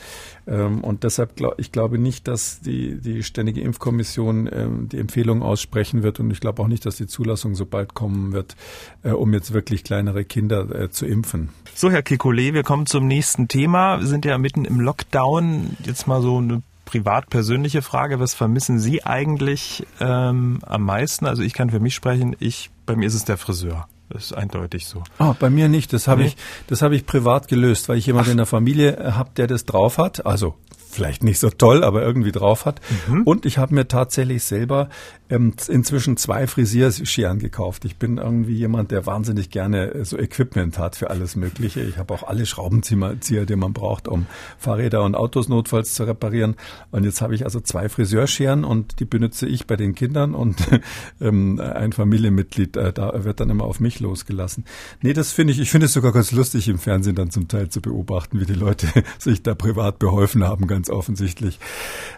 Ähm, und deshalb glaube ich glaube nicht, dass die, die Ständige Impfkommission ähm, die Empfehlung aussprechen wird und ich glaube auch nicht, dass die Zulassung so bald kommen wird, äh, um jetzt wirklich kleinere Kinder zu impfen. So, Herr Kekulé, wir kommen zum nächsten Thema. Wir sind ja mitten im Lockdown. Jetzt mal so eine privat persönliche Frage, was vermissen Sie eigentlich ähm, am meisten? Also ich kann für mich sprechen, ich, bei mir ist es der Friseur. Das ist eindeutig so. Ah, bei mir nicht. Das habe nee. ich, das habe ich privat gelöst, weil ich jemanden in der Familie habe, der das drauf hat. Also vielleicht nicht so toll, aber irgendwie drauf hat. Mhm. Und ich habe mir tatsächlich selber ähm, inzwischen zwei Frisierscheren gekauft. Ich bin irgendwie jemand, der wahnsinnig gerne äh, so Equipment hat für alles Mögliche. Ich habe auch alle Schraubenzieher, die man braucht, um Fahrräder und Autos notfalls zu reparieren. Und jetzt habe ich also zwei Friseurscheren und die benutze ich bei den Kindern und <laughs> ähm, ein Familienmitglied, äh, da wird dann immer auf mich losgelassen. Nee, das finde ich, ich finde es sogar ganz lustig im Fernsehen dann zum Teil zu beobachten, wie die Leute <laughs> sich da privat beholfen haben, ganz offensichtlich.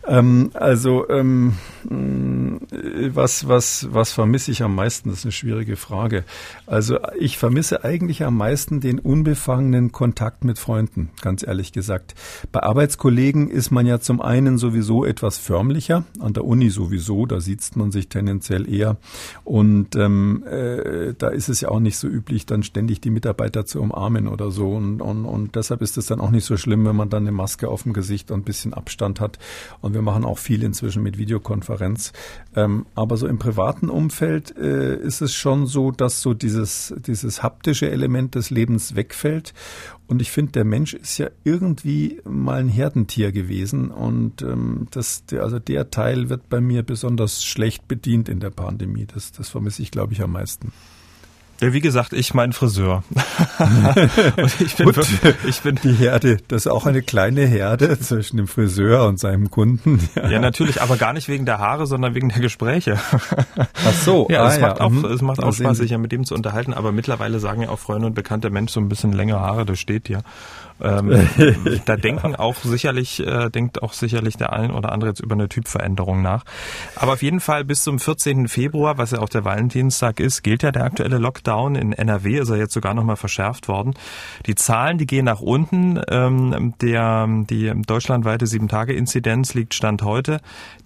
Ähm, also ähm, was, was, was vermisse ich am meisten? Das ist eine schwierige Frage. Also ich vermisse eigentlich am meisten den unbefangenen Kontakt mit Freunden, ganz ehrlich gesagt. Bei Arbeitskollegen ist man ja zum einen sowieso etwas förmlicher, an der Uni sowieso, da sieht man sich tendenziell eher. Und ähm, äh, da ist es ja auch nicht so üblich, dann ständig die Mitarbeiter zu umarmen oder so. Und, und, und deshalb ist es dann auch nicht so schlimm, wenn man dann eine Maske auf dem Gesicht und ein bisschen Abstand hat. Und wir machen auch viel inzwischen mit Videokonferenz. Ähm, aber so im privaten Umfeld äh, ist es schon so, dass so dieses, dieses haptische Element des Lebens wegfällt. Und ich finde, der Mensch ist ja irgendwie mal ein Herdentier gewesen. Und ähm, das, der, also der Teil wird bei mir besonders schlecht bedient in der Pandemie. Das, das vermisse ich, glaube ich, am meisten. Ja, wie gesagt, ich mein Friseur. <laughs> ich bin, und, ich bin die Herde, das ist auch eine kleine Herde zwischen dem Friseur und seinem Kunden. <laughs> Ja. ja, natürlich, aber gar nicht wegen der Haare, sondern wegen der Gespräche. Ach so. <laughs> Ja, ah, es, ja. Macht auch, mhm. es macht auch Spaß, sich ja mit dem zu unterhalten, aber mittlerweile sagen ja auch Freunde und bekannte Mensch so ein bisschen längere Haare, das steht ja. Ähm, <laughs> da denken auch sicherlich, äh, denkt auch sicherlich der ein oder andere jetzt über eine Typveränderung nach. Aber auf jeden Fall bis zum 14. Februar, was ja auch der Valentinstag ist, gilt ja der aktuelle Lockdown. In NRW ist er jetzt sogar nochmal verschärft worden. Die Zahlen, die gehen nach unten. Ähm, der, die deutschlandweite 7-Tage-Inzidenz liegt Stand heute,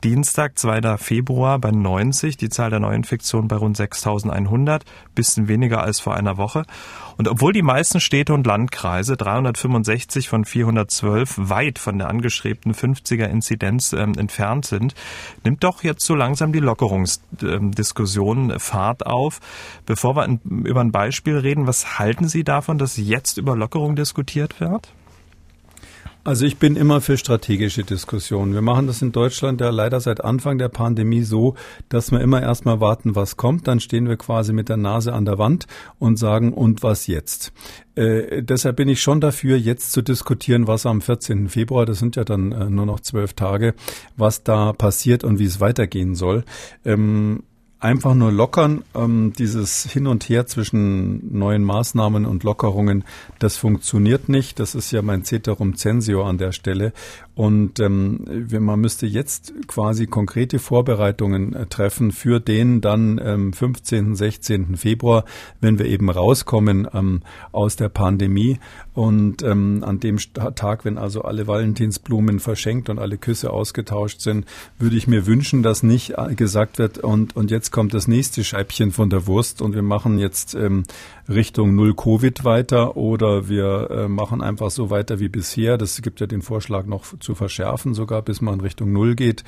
Dienstag, 2. Februar bei 90. Die Zahl der Neuinfektionen bei rund 6.100, bisschen weniger als vor einer Woche. Und obwohl die meisten Städte und Landkreise 365 von 412 weit von der angeschrebten 50er Inzidenz ähm, entfernt sind, nimmt doch jetzt so langsam die Lockerungsdiskussion Fahrt auf. Bevor wir über ein Beispiel reden, was halten Sie davon, dass jetzt über Lockerung diskutiert wird? Also ich bin immer für strategische Diskussionen. Wir machen das in Deutschland ja leider seit Anfang der Pandemie so, dass wir immer erstmal warten, was kommt. Dann stehen wir quasi mit der Nase an der Wand und sagen, und was jetzt? Äh, deshalb bin ich schon dafür, jetzt zu diskutieren, was am 14. Februar, das sind ja dann äh, nur noch zwölf Tage, was da passiert und wie es weitergehen soll. Ähm, einfach nur lockern. Ähm, dieses Hin und Her zwischen neuen Maßnahmen und Lockerungen, das funktioniert nicht. Das ist ja mein Ceterum Censio an der Stelle. Und ähm, man müsste jetzt quasi konkrete Vorbereitungen äh, treffen für den dann ähm, 15., 16. Februar, wenn wir eben rauskommen ähm, aus der Pandemie. Und ähm, an dem Tag, wenn also alle Valentinsblumen verschenkt und alle Küsse ausgetauscht sind, würde ich mir wünschen, dass nicht äh, gesagt wird, und, und jetzt kommt das nächste Scheibchen von der Wurst und wir machen jetzt ähm, Richtung Null Covid weiter oder wir äh, machen einfach so weiter wie bisher. Das gibt ja den Vorschlag noch zu verschärfen, sogar bis man Richtung Null geht,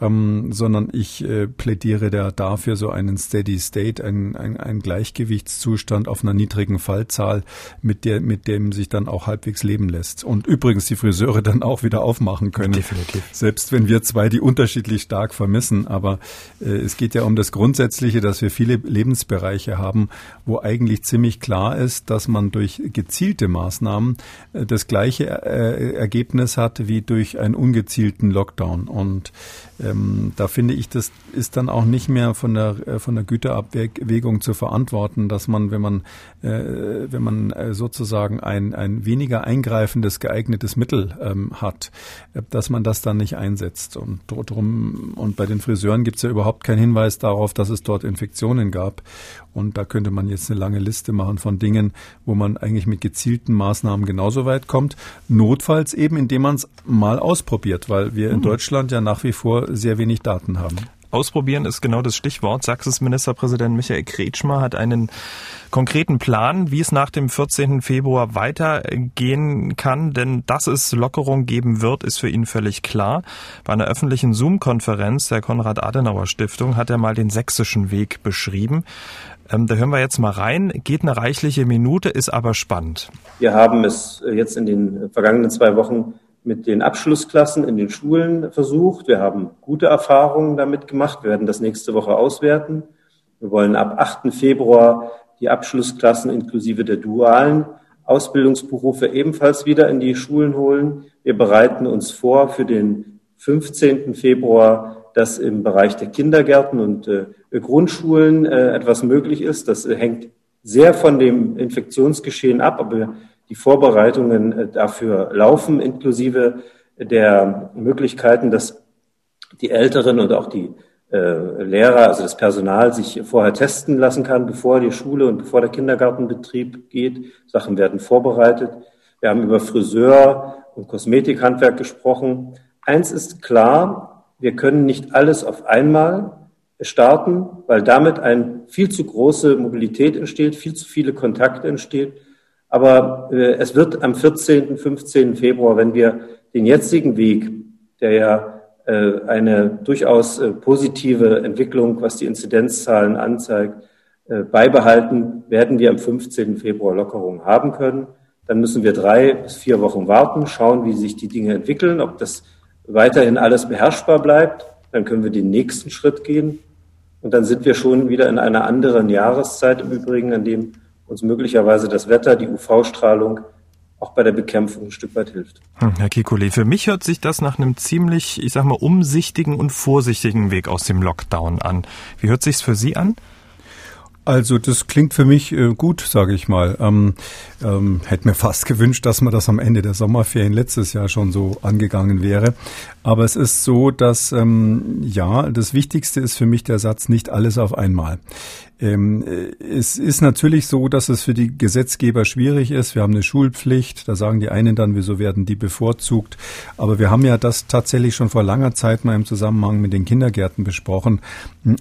ähm, sondern ich äh, plädiere da dafür so einen Steady State, einen ein Gleichgewichtszustand auf einer niedrigen Fallzahl, mit der, mit dem sich dann auch halbwegs leben lässt. Und übrigens die Friseure dann auch wieder aufmachen können. Definitiv. Selbst wenn wir zwei die unterschiedlich stark vermissen. Aber äh, es geht ja um das Grundsätzliche, dass wir viele Lebensbereiche haben, wo eigentlich ziemlich klar ist, dass man durch gezielte Maßnahmen äh, das gleiche äh, Ergebnis hat wie durch einen ungezielten Lockdown. Und ähm, da finde ich, das ist dann auch nicht mehr von der äh, von der Güterabwägung zu verantworten, dass man, wenn man äh, wenn man sozusagen ein ein weniger eingreifendes geeignetes Mittel ähm, hat, dass man das dann nicht einsetzt. Und drum und bei den Friseuren gibt es ja überhaupt keinen Hinweis darauf, dass es dort Infektionen gab. Und da könnte man jetzt eine lange Liste machen von Dingen, wo man eigentlich mit gezielten Maßnahmen genauso weit kommt. Notfalls eben, indem man es mal ausprobiert, weil wir in mhm. Deutschland ja nach wie vor sehr wenig Daten haben. Ausprobieren ist genau das Stichwort. Sachsens Ministerpräsident Michael Kretschmer hat einen konkreten Plan, wie es nach dem 14. Februar weitergehen kann, denn dass es Lockerung geben wird, ist für ihn völlig klar. Bei einer öffentlichen Zoom-Konferenz der Konrad-Adenauer-Stiftung hat er mal den sächsischen Weg beschrieben. Ähm, da hören wir jetzt mal rein. Geht eine reichliche Minute, ist aber spannend. Wir haben es jetzt in den vergangenen zwei Wochen mit den Abschlussklassen in den Schulen versucht. Wir haben gute Erfahrungen damit gemacht. Wir werden das nächste Woche auswerten. Wir wollen ab 8. Februar die Abschlussklassen inklusive der dualen Ausbildungsberufe ebenfalls wieder in die Schulen holen. Wir bereiten uns vor für den 15. Februar dass im Bereich der Kindergärten und äh, Grundschulen äh, etwas möglich ist. Das hängt sehr von dem Infektionsgeschehen ab, aber die Vorbereitungen äh, dafür laufen, inklusive der Möglichkeiten, dass die Älteren und auch die äh, Lehrer, also das Personal, sich vorher testen lassen kann, bevor die Schule und bevor der Kindergartenbetrieb geht. Sachen werden vorbereitet. Wir haben über Friseur und Kosmetikhandwerk gesprochen. Eins ist klar, wir können nicht alles auf einmal starten, weil damit eine viel zu große Mobilität entsteht, viel zu viele Kontakte entsteht. Aber äh, es wird am 14., 15. Februar, wenn wir den jetzigen Weg, der ja äh, eine durchaus äh, positive Entwicklung, was die Inzidenzzahlen anzeigt, äh, beibehalten, werden wir am 15. Februar Lockerungen haben können. Dann müssen wir drei bis vier Wochen warten, schauen, wie sich die Dinge entwickeln, ob das weiterhin alles beherrschbar bleibt, dann können wir den nächsten Schritt gehen. Und dann sind wir schon wieder in einer anderen Jahreszeit im Übrigen, an dem uns möglicherweise das Wetter, die UV-Strahlung auch bei der Bekämpfung ein Stück weit hilft. Hm, Herr Kikuli, für mich hört sich das nach einem ziemlich, ich sag mal, umsichtigen und vorsichtigen Weg aus dem Lockdown an. Wie hört sich's für Sie an? Also das klingt für mich äh, gut, sage ich mal. Ähm, ähm, hätte mir fast gewünscht, dass man das am Ende der Sommerferien letztes Jahr schon so angegangen wäre. Aber es ist so, dass ähm, ja, das Wichtigste ist für mich der Satz nicht alles auf einmal. Ähm, es ist natürlich so, dass es für die Gesetzgeber schwierig ist. Wir haben eine Schulpflicht. Da sagen die einen dann, wieso werden die bevorzugt? Aber wir haben ja das tatsächlich schon vor langer Zeit mal im Zusammenhang mit den Kindergärten besprochen.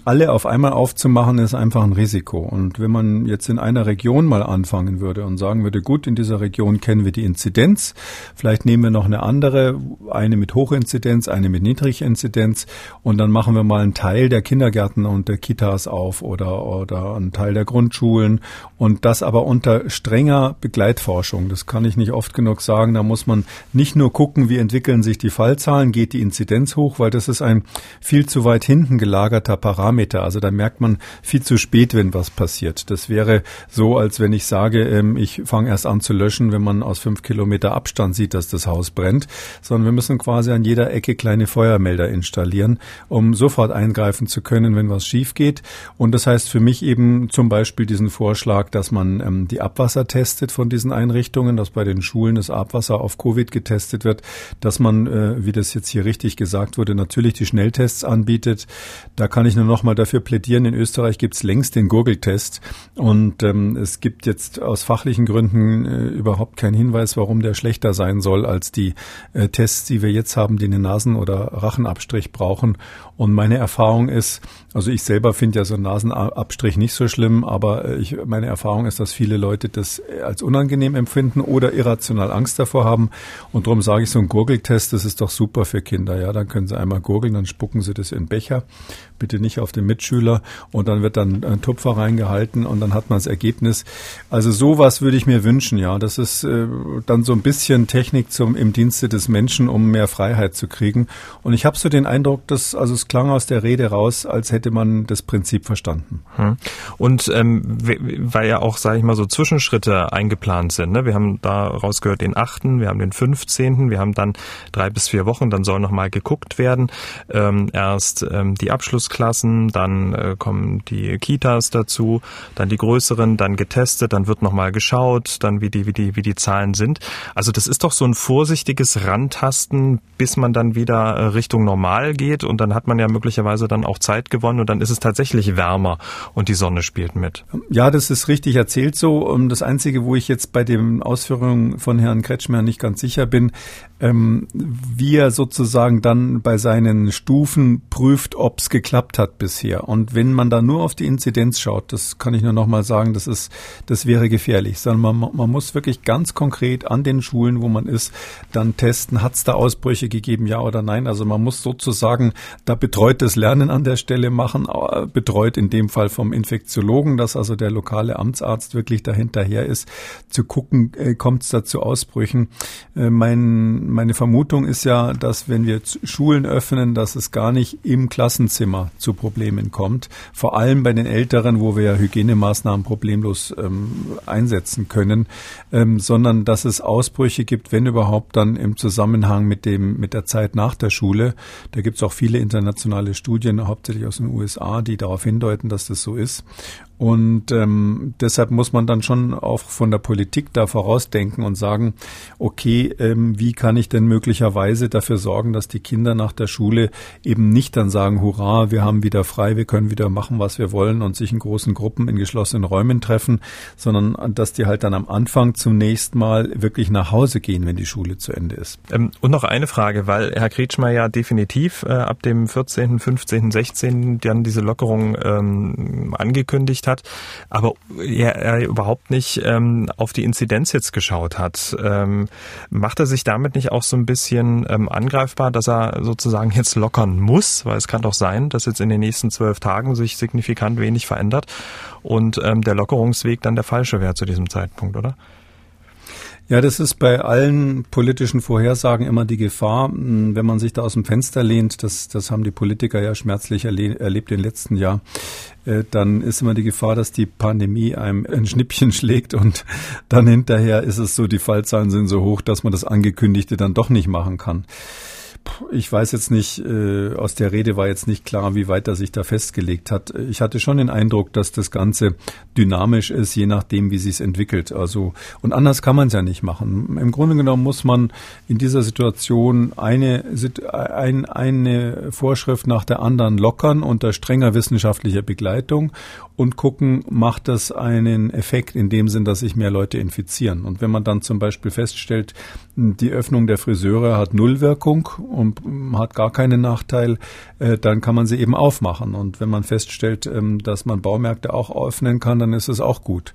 Alle auf einmal aufzumachen ist einfach ein Risiko. Und wenn man jetzt in einer Region mal anfangen würde und sagen würde, gut, in dieser Region kennen wir die Inzidenz, vielleicht nehmen wir noch eine andere, eine mit Hochinzidenz, eine mit Niedriginzidenz und dann machen wir mal einen Teil der Kindergärten und der Kitas auf oder oder ein Teil der Grundschulen und das aber unter strenger Begleitforschung. Das kann ich nicht oft genug sagen. Da muss man nicht nur gucken, wie entwickeln sich die Fallzahlen, geht die Inzidenz hoch, weil das ist ein viel zu weit hinten gelagerter Parameter. Also da merkt man viel zu spät, wenn was passiert. Das wäre so, als wenn ich sage, ähm, ich fange erst an zu löschen, wenn man aus fünf Kilometer Abstand sieht, dass das Haus brennt, sondern wir müssen quasi an jeder Ecke kleine Feuermelder installieren, um sofort eingreifen zu können, wenn was schief geht. Und das heißt für mich ich eben zum Beispiel diesen Vorschlag, dass man ähm, die Abwasser testet von diesen Einrichtungen, dass bei den Schulen das Abwasser auf Covid getestet wird, dass man, äh, wie das jetzt hier richtig gesagt wurde, natürlich die Schnelltests anbietet. Da kann ich nur noch mal dafür plädieren. In Österreich gibt es längst den Gurgeltest und ähm, es gibt jetzt aus fachlichen Gründen äh, überhaupt keinen Hinweis, warum der schlechter sein soll als die äh, Tests, die wir jetzt haben, die einen Nasen- oder Rachenabstrich brauchen. Und meine Erfahrung ist, also ich selber finde ja so einen Nasenabstrich nicht so schlimm, aber äh, ich, meine Erfahrung ist, dass viele Leute das äh, als unangenehm empfinden oder irrational Angst davor haben. Und darum sage ich, so ein Gurgeltest, das ist doch super für Kinder. Ja, dann können sie einmal gurgeln, dann spucken sie das in Becher. Bitte nicht auf den Mitschüler. Und dann wird dann ein Tupfer reingehalten und dann hat man das Ergebnis. Also sowas würde ich mir wünschen, ja. Das ist äh, dann so ein bisschen Technik zum, im Dienste des Menschen, um mehr Freiheit zu kriegen. Und ich habe so den Eindruck, dass, also es klang aus der Rede raus, als hätte man das Prinzip verstanden. Hm. Und ähm, weil ja auch, sage ich mal, so Zwischenschritte eingeplant sind. Ne? Wir haben da rausgehört den 8., wir haben den 15., wir haben dann drei bis vier Wochen, dann soll nochmal geguckt werden. Ähm, erst ähm, die Abschlussklassen, dann äh, kommen die Kitas dazu, dann die größeren, dann getestet, dann wird nochmal geschaut, dann wie die, wie die, wie die Zahlen sind. Also das ist doch so ein vorsichtiges Rantasten, bis man dann wieder äh, Richtung normal geht und dann hat man ja möglicherweise dann auch Zeit gewonnen und dann ist es tatsächlich wärmer und die Sonne spielt mit. Ja, das ist richtig erzählt so. Und das Einzige, wo ich jetzt bei den Ausführungen von Herrn Kretschmer nicht ganz sicher bin, ähm, wie er sozusagen dann bei seinen Stufen prüft, ob es geklappt hat bisher. Und wenn man da nur auf die Inzidenz schaut, das kann ich nur noch mal sagen, das ist, das wäre gefährlich. Sondern man, man muss wirklich ganz konkret an den Schulen, wo man ist, dann testen, hat es da Ausbrüche gegeben, ja oder nein. Also man muss sozusagen da betreutes Lernen an der Stelle machen, betreut in dem Fall vom Infektiologen, dass also der lokale Amtsarzt wirklich dahinterher ist, zu gucken, äh, kommt es da zu Ausbrüchen. Äh, mein meine Vermutung ist ja, dass wenn wir Schulen öffnen, dass es gar nicht im Klassenzimmer zu Problemen kommt. Vor allem bei den Älteren, wo wir ja Hygienemaßnahmen problemlos ähm, einsetzen können, ähm, sondern dass es Ausbrüche gibt, wenn überhaupt dann im Zusammenhang mit dem mit der Zeit nach der Schule. Da gibt es auch viele internationale Studien, hauptsächlich aus den USA, die darauf hindeuten, dass das so ist. Und ähm, deshalb muss man dann schon auch von der Politik da vorausdenken und sagen, okay, ähm, wie kann ich denn möglicherweise dafür sorgen, dass die Kinder nach der Schule eben nicht dann sagen, hurra, wir haben wieder frei, wir können wieder machen, was wir wollen und sich in großen Gruppen in geschlossenen Räumen treffen, sondern dass die halt dann am Anfang zunächst mal wirklich nach Hause gehen, wenn die Schule zu Ende ist. Ähm, und noch eine Frage, weil Herr Kretschmer ja definitiv äh, ab dem 14., 15., 16. dann diese Lockerung ähm, angekündigt angekündigt hat, aber er, er überhaupt nicht ähm, auf die Inzidenz jetzt geschaut hat. Ähm, macht er sich damit nicht auch so ein bisschen ähm, angreifbar, dass er sozusagen jetzt lockern muss? Weil es kann doch sein, dass jetzt in den nächsten zwölf Tagen sich signifikant wenig verändert und ähm, der Lockerungsweg dann der falsche wäre zu diesem Zeitpunkt, oder? Ja, das ist bei allen politischen Vorhersagen immer die Gefahr, hm, wenn man sich da aus dem Fenster lehnt, das, das haben die Politiker ja schmerzlich erle erlebt im letzten Jahr, äh, dann ist immer die Gefahr, dass die Pandemie einem <laughs> ein Schnippchen schlägt und dann hinterher ist es so, die Fallzahlen sind so hoch, dass man das Angekündigte dann doch nicht machen kann ich weiß jetzt nicht, äh, aus der Rede war jetzt nicht klar, wie weit er sich da festgelegt hat. Ich hatte schon den Eindruck, dass das Ganze dynamisch ist, je nachdem, wie sich entwickelt. Also und anders kann man es ja nicht machen. Im Grunde genommen muss man in dieser Situation eine, ein, eine Vorschrift nach der anderen lockern unter strenger wissenschaftlicher Begleitung und gucken, macht das einen Effekt in dem Sinn, dass sich mehr Leute infizieren. Und wenn man dann zum Beispiel feststellt, die Öffnung der Friseure hat Nullwirkung und hat gar keinen Nachteil, äh, dann kann man sie eben aufmachen. Und wenn man feststellt, ähm, dass man Baumärkte auch öffnen kann, dann ist es auch gut.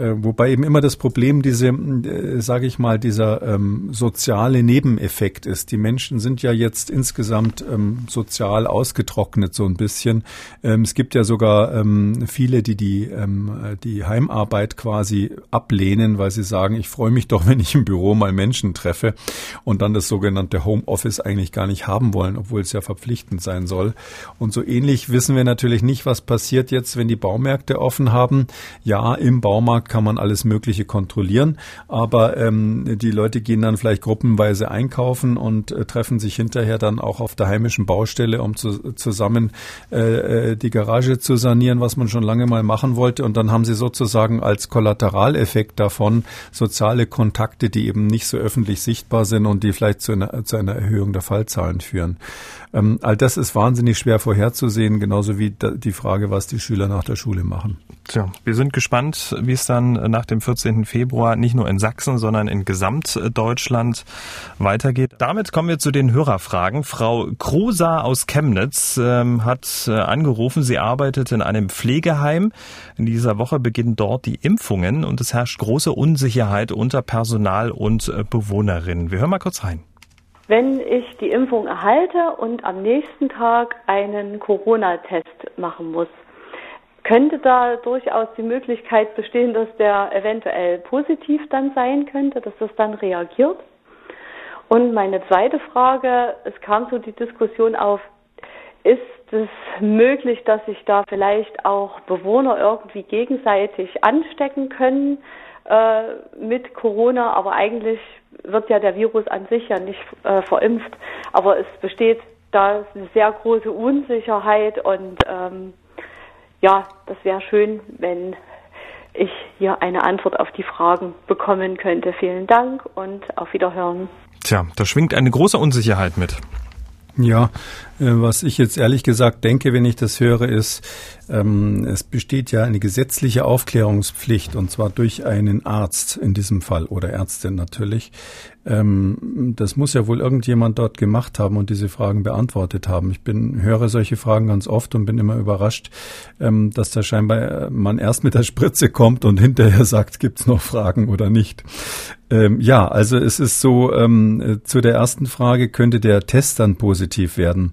Äh, wobei eben immer das Problem diese, äh, sage ich mal, dieser ähm, soziale Nebeneffekt ist. Die Menschen sind ja jetzt insgesamt ähm, sozial ausgetrocknet so ein bisschen. Ähm, es gibt ja sogar ähm, viele, die die, ähm, die Heimarbeit quasi ablehnen, weil sie sagen, ich freue mich doch, <laughs> wenn ich im Büro mal Menschen treffe und dann das sogenannte Homeoffice eigentlich gar nicht haben wollen, obwohl es ja verpflichtend sein soll. Und so ähnlich wissen wir natürlich nicht, was passiert jetzt, wenn die Baumärkte offen haben. Ja, im Baumarkt kann man alles Mögliche kontrollieren, aber ähm, die Leute gehen dann vielleicht gruppenweise einkaufen und äh, treffen sich hinterher dann auch auf der heimischen Baustelle, um zu, zusammen äh, äh, die Garage zu sanieren, was man schon lange mal machen wollte. Und dann haben sie sozusagen als Kollateraleffekt davon soziale Kontakte, die eben nicht so öffentlich sichtbar sind und die vielleicht zu einer, zu einer Erhöhung der Fallzahlen führen. Ähm, all das ist wahnsinnig schwer vorherzusehen, genauso wie die Frage, was die Schüler nach der Schule machen. Tja, wir sind gespannt, wie es dann nach dem 14. Februar nicht nur in Sachsen, sondern in Gesamtdeutschland weitergeht. Damit kommen wir zu den Hörerfragen. Frau Krusa aus Chemnitz ähm, hat äh, angerufen. Sie arbeitet in einem Pflegeheim. In dieser Woche beginnen dort die Impfungen und es herrscht große Unsicherheit unter Personal und äh, Bewohnerinnen. Wir hören mal kurz rein. Wenn ich die Impfung erhalte und am nächsten Tag einen Corona-Test machen muss, könnte da durchaus die Möglichkeit bestehen, dass der eventuell positiv dann sein könnte, dass das dann reagiert? Und meine zweite Frage, es kam so die Diskussion auf, ist es möglich, dass sich da vielleicht auch Bewohner irgendwie gegenseitig anstecken können äh, mit Corona, aber eigentlich wird ja der Virus an sich ja nicht äh, verimpft, aber es besteht da eine sehr große Unsicherheit und ähm, ja, das wäre schön, wenn ich hier eine Antwort auf die Fragen bekommen könnte. Vielen Dank und auf Wiederhören. Tja, da schwingt eine große Unsicherheit mit. Ja, was ich jetzt ehrlich gesagt denke, wenn ich das höre, ist, ähm, es besteht ja eine gesetzliche Aufklärungspflicht und zwar durch einen Arzt in diesem Fall oder Ärztin natürlich. Ähm, das muss ja wohl irgendjemand dort gemacht haben und diese Fragen beantwortet haben. Ich bin, höre solche Fragen ganz oft und bin immer überrascht, ähm, dass da scheinbar äh, man erst mit der Spritze kommt und hinterher sagt, gibt's noch Fragen oder nicht. Ähm, ja, also es ist so, ähm, äh, zu der ersten Frage könnte der Test dann positiv werden.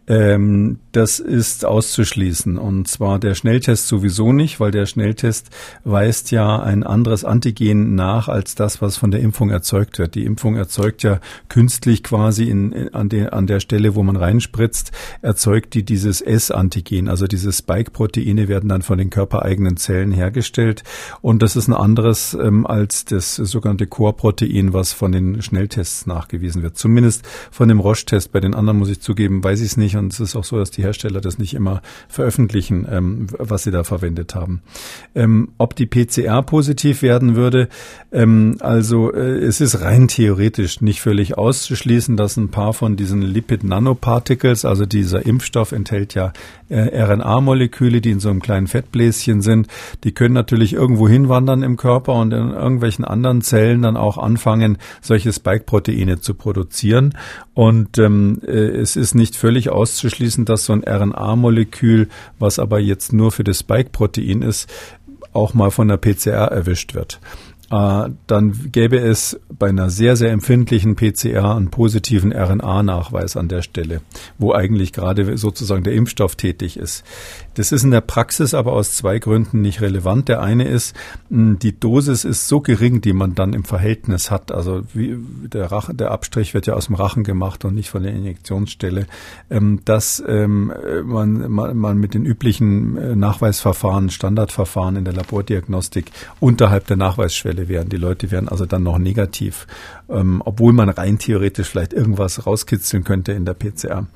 Ähm, das ist auszuschließen. Und zwar der Schnelltest sowieso nicht, weil der Schnelltest weist ja ein anderes Antigen nach als das, was von der Impfung erzeugt wird. Die Impfung erzeugt ja künstlich quasi in, in, an, de, an der Stelle, wo man reinspritzt, erzeugt die dieses S-Antigen. Also diese Spike-Proteine werden dann von den körpereigenen Zellen hergestellt. Und das ist ein anderes ähm, als das sogenannte Core-Protein, was von den Schnelltests nachgewiesen wird. Zumindest von dem Roche-Test. Bei den anderen muss ich zugeben, weiß ich es nicht und es ist auch so, dass die Hersteller das nicht immer veröffentlichen, ähm, was sie da verwendet haben. Ähm, ob die PCR positiv werden würde, ähm, also äh, es ist rein theoretisch nicht völlig auszuschließen, dass ein paar von diesen Lipid-Nanoparticles, also dieser Impfstoff enthält ja äh, RNA-Moleküle, die in so einem kleinen Fettbläschen sind, die können natürlich irgendwo hinwandern im Körper und in irgendwelchen anderen Zellen dann auch anfangen, solche Spike-Proteine zu produzieren. Und ähm, äh, es ist nicht völlig auszuschließen, dass so ein RNA-Molekül, was aber jetzt nur für das Spike-Protein ist, auch mal von der PCR erwischt wird. äh, dann gäbe es bei einer sehr, sehr empfindlichen PCR einen positiven RNA-Nachweis an der Stelle, wo eigentlich gerade sozusagen der Impfstoff tätig ist. Das ist in der Praxis aber aus zwei Gründen nicht relevant. Der eine ist, die Dosis ist so gering, die man dann im Verhältnis hat. Also wie der, Rachen, der Abstrich wird ja aus dem Rachen gemacht und nicht von der Injektionsstelle, ähm, dass ähm, man, man mit den üblichen äh, Nachweisverfahren, Standardverfahren in der Labordiagnostik unterhalb der Nachweisschwelle wären. Die Leute wären also dann noch negativ, ähm, obwohl man rein theoretisch vielleicht irgendwas rauskitzeln könnte in der PCR.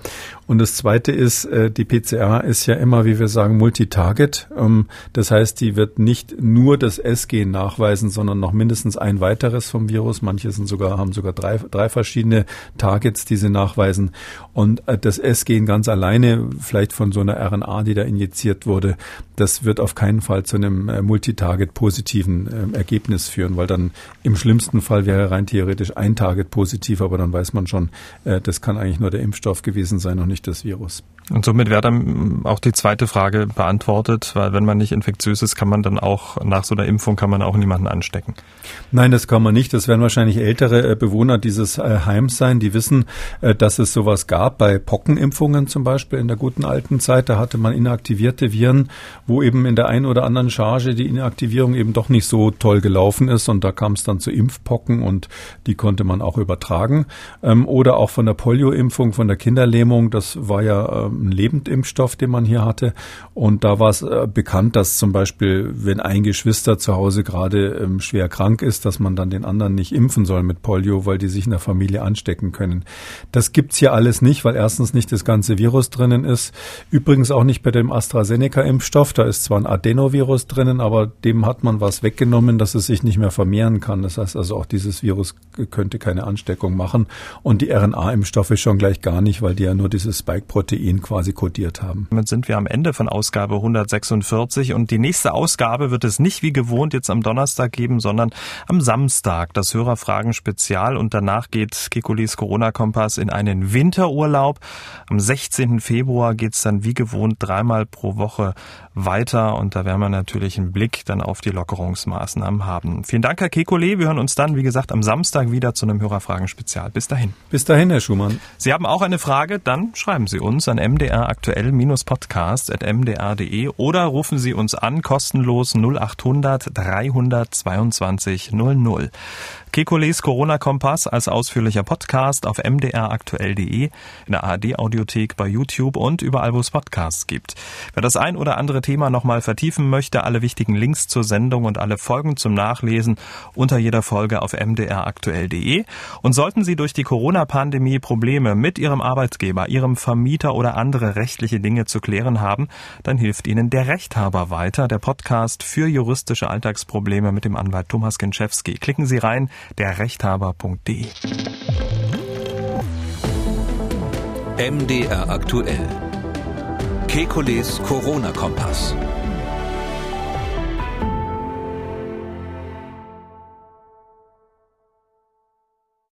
Und das Zweite ist, äh, die PCR ist ja immer, wie wir sagen, Multitarget. Ähm, das heißt, die wird nicht nur das S-Gen nachweisen, sondern noch mindestens ein weiteres vom Virus. Manche sind sogar, haben sogar drei, drei verschiedene Targets, die sie nachweisen. Und äh, das S-Gen ganz alleine, vielleicht von so einer RNA, die da injiziert wurde, das wird auf keinen Fall zu einem äh, Multitarget positiven äh, Ergebnis führen, weil dann im schlimmsten Fall wäre rein theoretisch ein Target positiv, aber dann weiß man schon, äh, das kann eigentlich nur der Impfstoff gewesen sein und nicht das Virus. Und somit wäre dann auch die zweite Frage beantwortet, weil wenn man nicht infektiös ist, kann man dann auch nach so einer Impfung kann man auch niemanden anstecken. Nein, das kann man nicht. Das werden wahrscheinlich ältere äh, Bewohner dieses äh, Heims sein, die wissen, dass es sowas gab bei Pockenimpfungen zum Beispiel in der guten alten Zeit. Da hatte man inaktivierte Viren, wo eben in der einen oder anderen Charge die Inaktivierung eben doch nicht so toll gelaufen ist und da kam es dann zu Impfpocken und die konnte man auch übertragen. Ähm, oder auch von der Polioimpfung, von der Kinderlähmung. Das war ja ähm, ein Lebendimpfstoff, den man hier hatte. Und da war es äh, bekannt, dass zum Beispiel, wenn ein Geschwister zu Hause gerade ähm, schwer krank ist, dass man dann den anderen nicht impfen soll mit Polio, weil die sich in der Familie anstecken können. Das gibt's hier alles nicht, weil erstens nicht das ganze Virus drinnen ist. Übrigens auch nicht bei dem AstraZeneca-Impfstoff. Da ist zwar ein Adenovirus drinnen, aber dem hat man was weggenommen, dass es sich nicht mehr vermehren kann. Das heißt also auch dieses Virus könnte keine Ansteckung machen. Und die RNA-Impfstoffe schon gleich gar nicht, weil die ja nur dieses Spike-Protein quasi kodiert haben. Damit sind wir am Ende von Ausgabe 146 und die nächste Ausgabe wird es nicht wie gewohnt jetzt am Donnerstag geben, sondern am Samstag. Das Hörerfragen-Spezial und danach geht Kekulis Corona-Kompass in einen Winterurlaub. Am 16. Februar geht es dann wie gewohnt dreimal pro Woche weiter und da werden wir natürlich einen Blick dann auf die Lockerungsmaßnahmen haben. Vielen Dank, Herr Kekulé. Wir hören uns dann, wie gesagt, am Samstag wieder zu einem Hörerfragen-Spezial. Bis dahin. Bis dahin, Herr Schumann. Sie haben auch eine Frage, dann schreiben Sie uns an mdraktuell-podcast.mdr.de oder rufen Sie uns an, kostenlos 0800 322 00. Kekules Corona-Kompass als ausführlicher Podcast auf mdraktuell.de, in der ARD-Audiothek, bei YouTube und überall, wo es Podcasts gibt. Wer das ein oder andere Thema nochmal vertiefen möchte, alle wichtigen Links zur Sendung und alle Folgen zum Nachlesen unter jeder Folge auf mdraktuell.de. Und sollten Sie durch die Corona-Pandemie Probleme mit Ihrem Arbeitgeber, Ihrem Vermieter oder andere rechtliche Dinge zu klären haben, dann hilft Ihnen der Rechthaber weiter, der Podcast für juristische Alltagsprobleme mit dem Anwalt Thomas Genczewski. Klicken Sie rein derrechthaber.de. MDR aktuell. Kekules Corona-Kompass.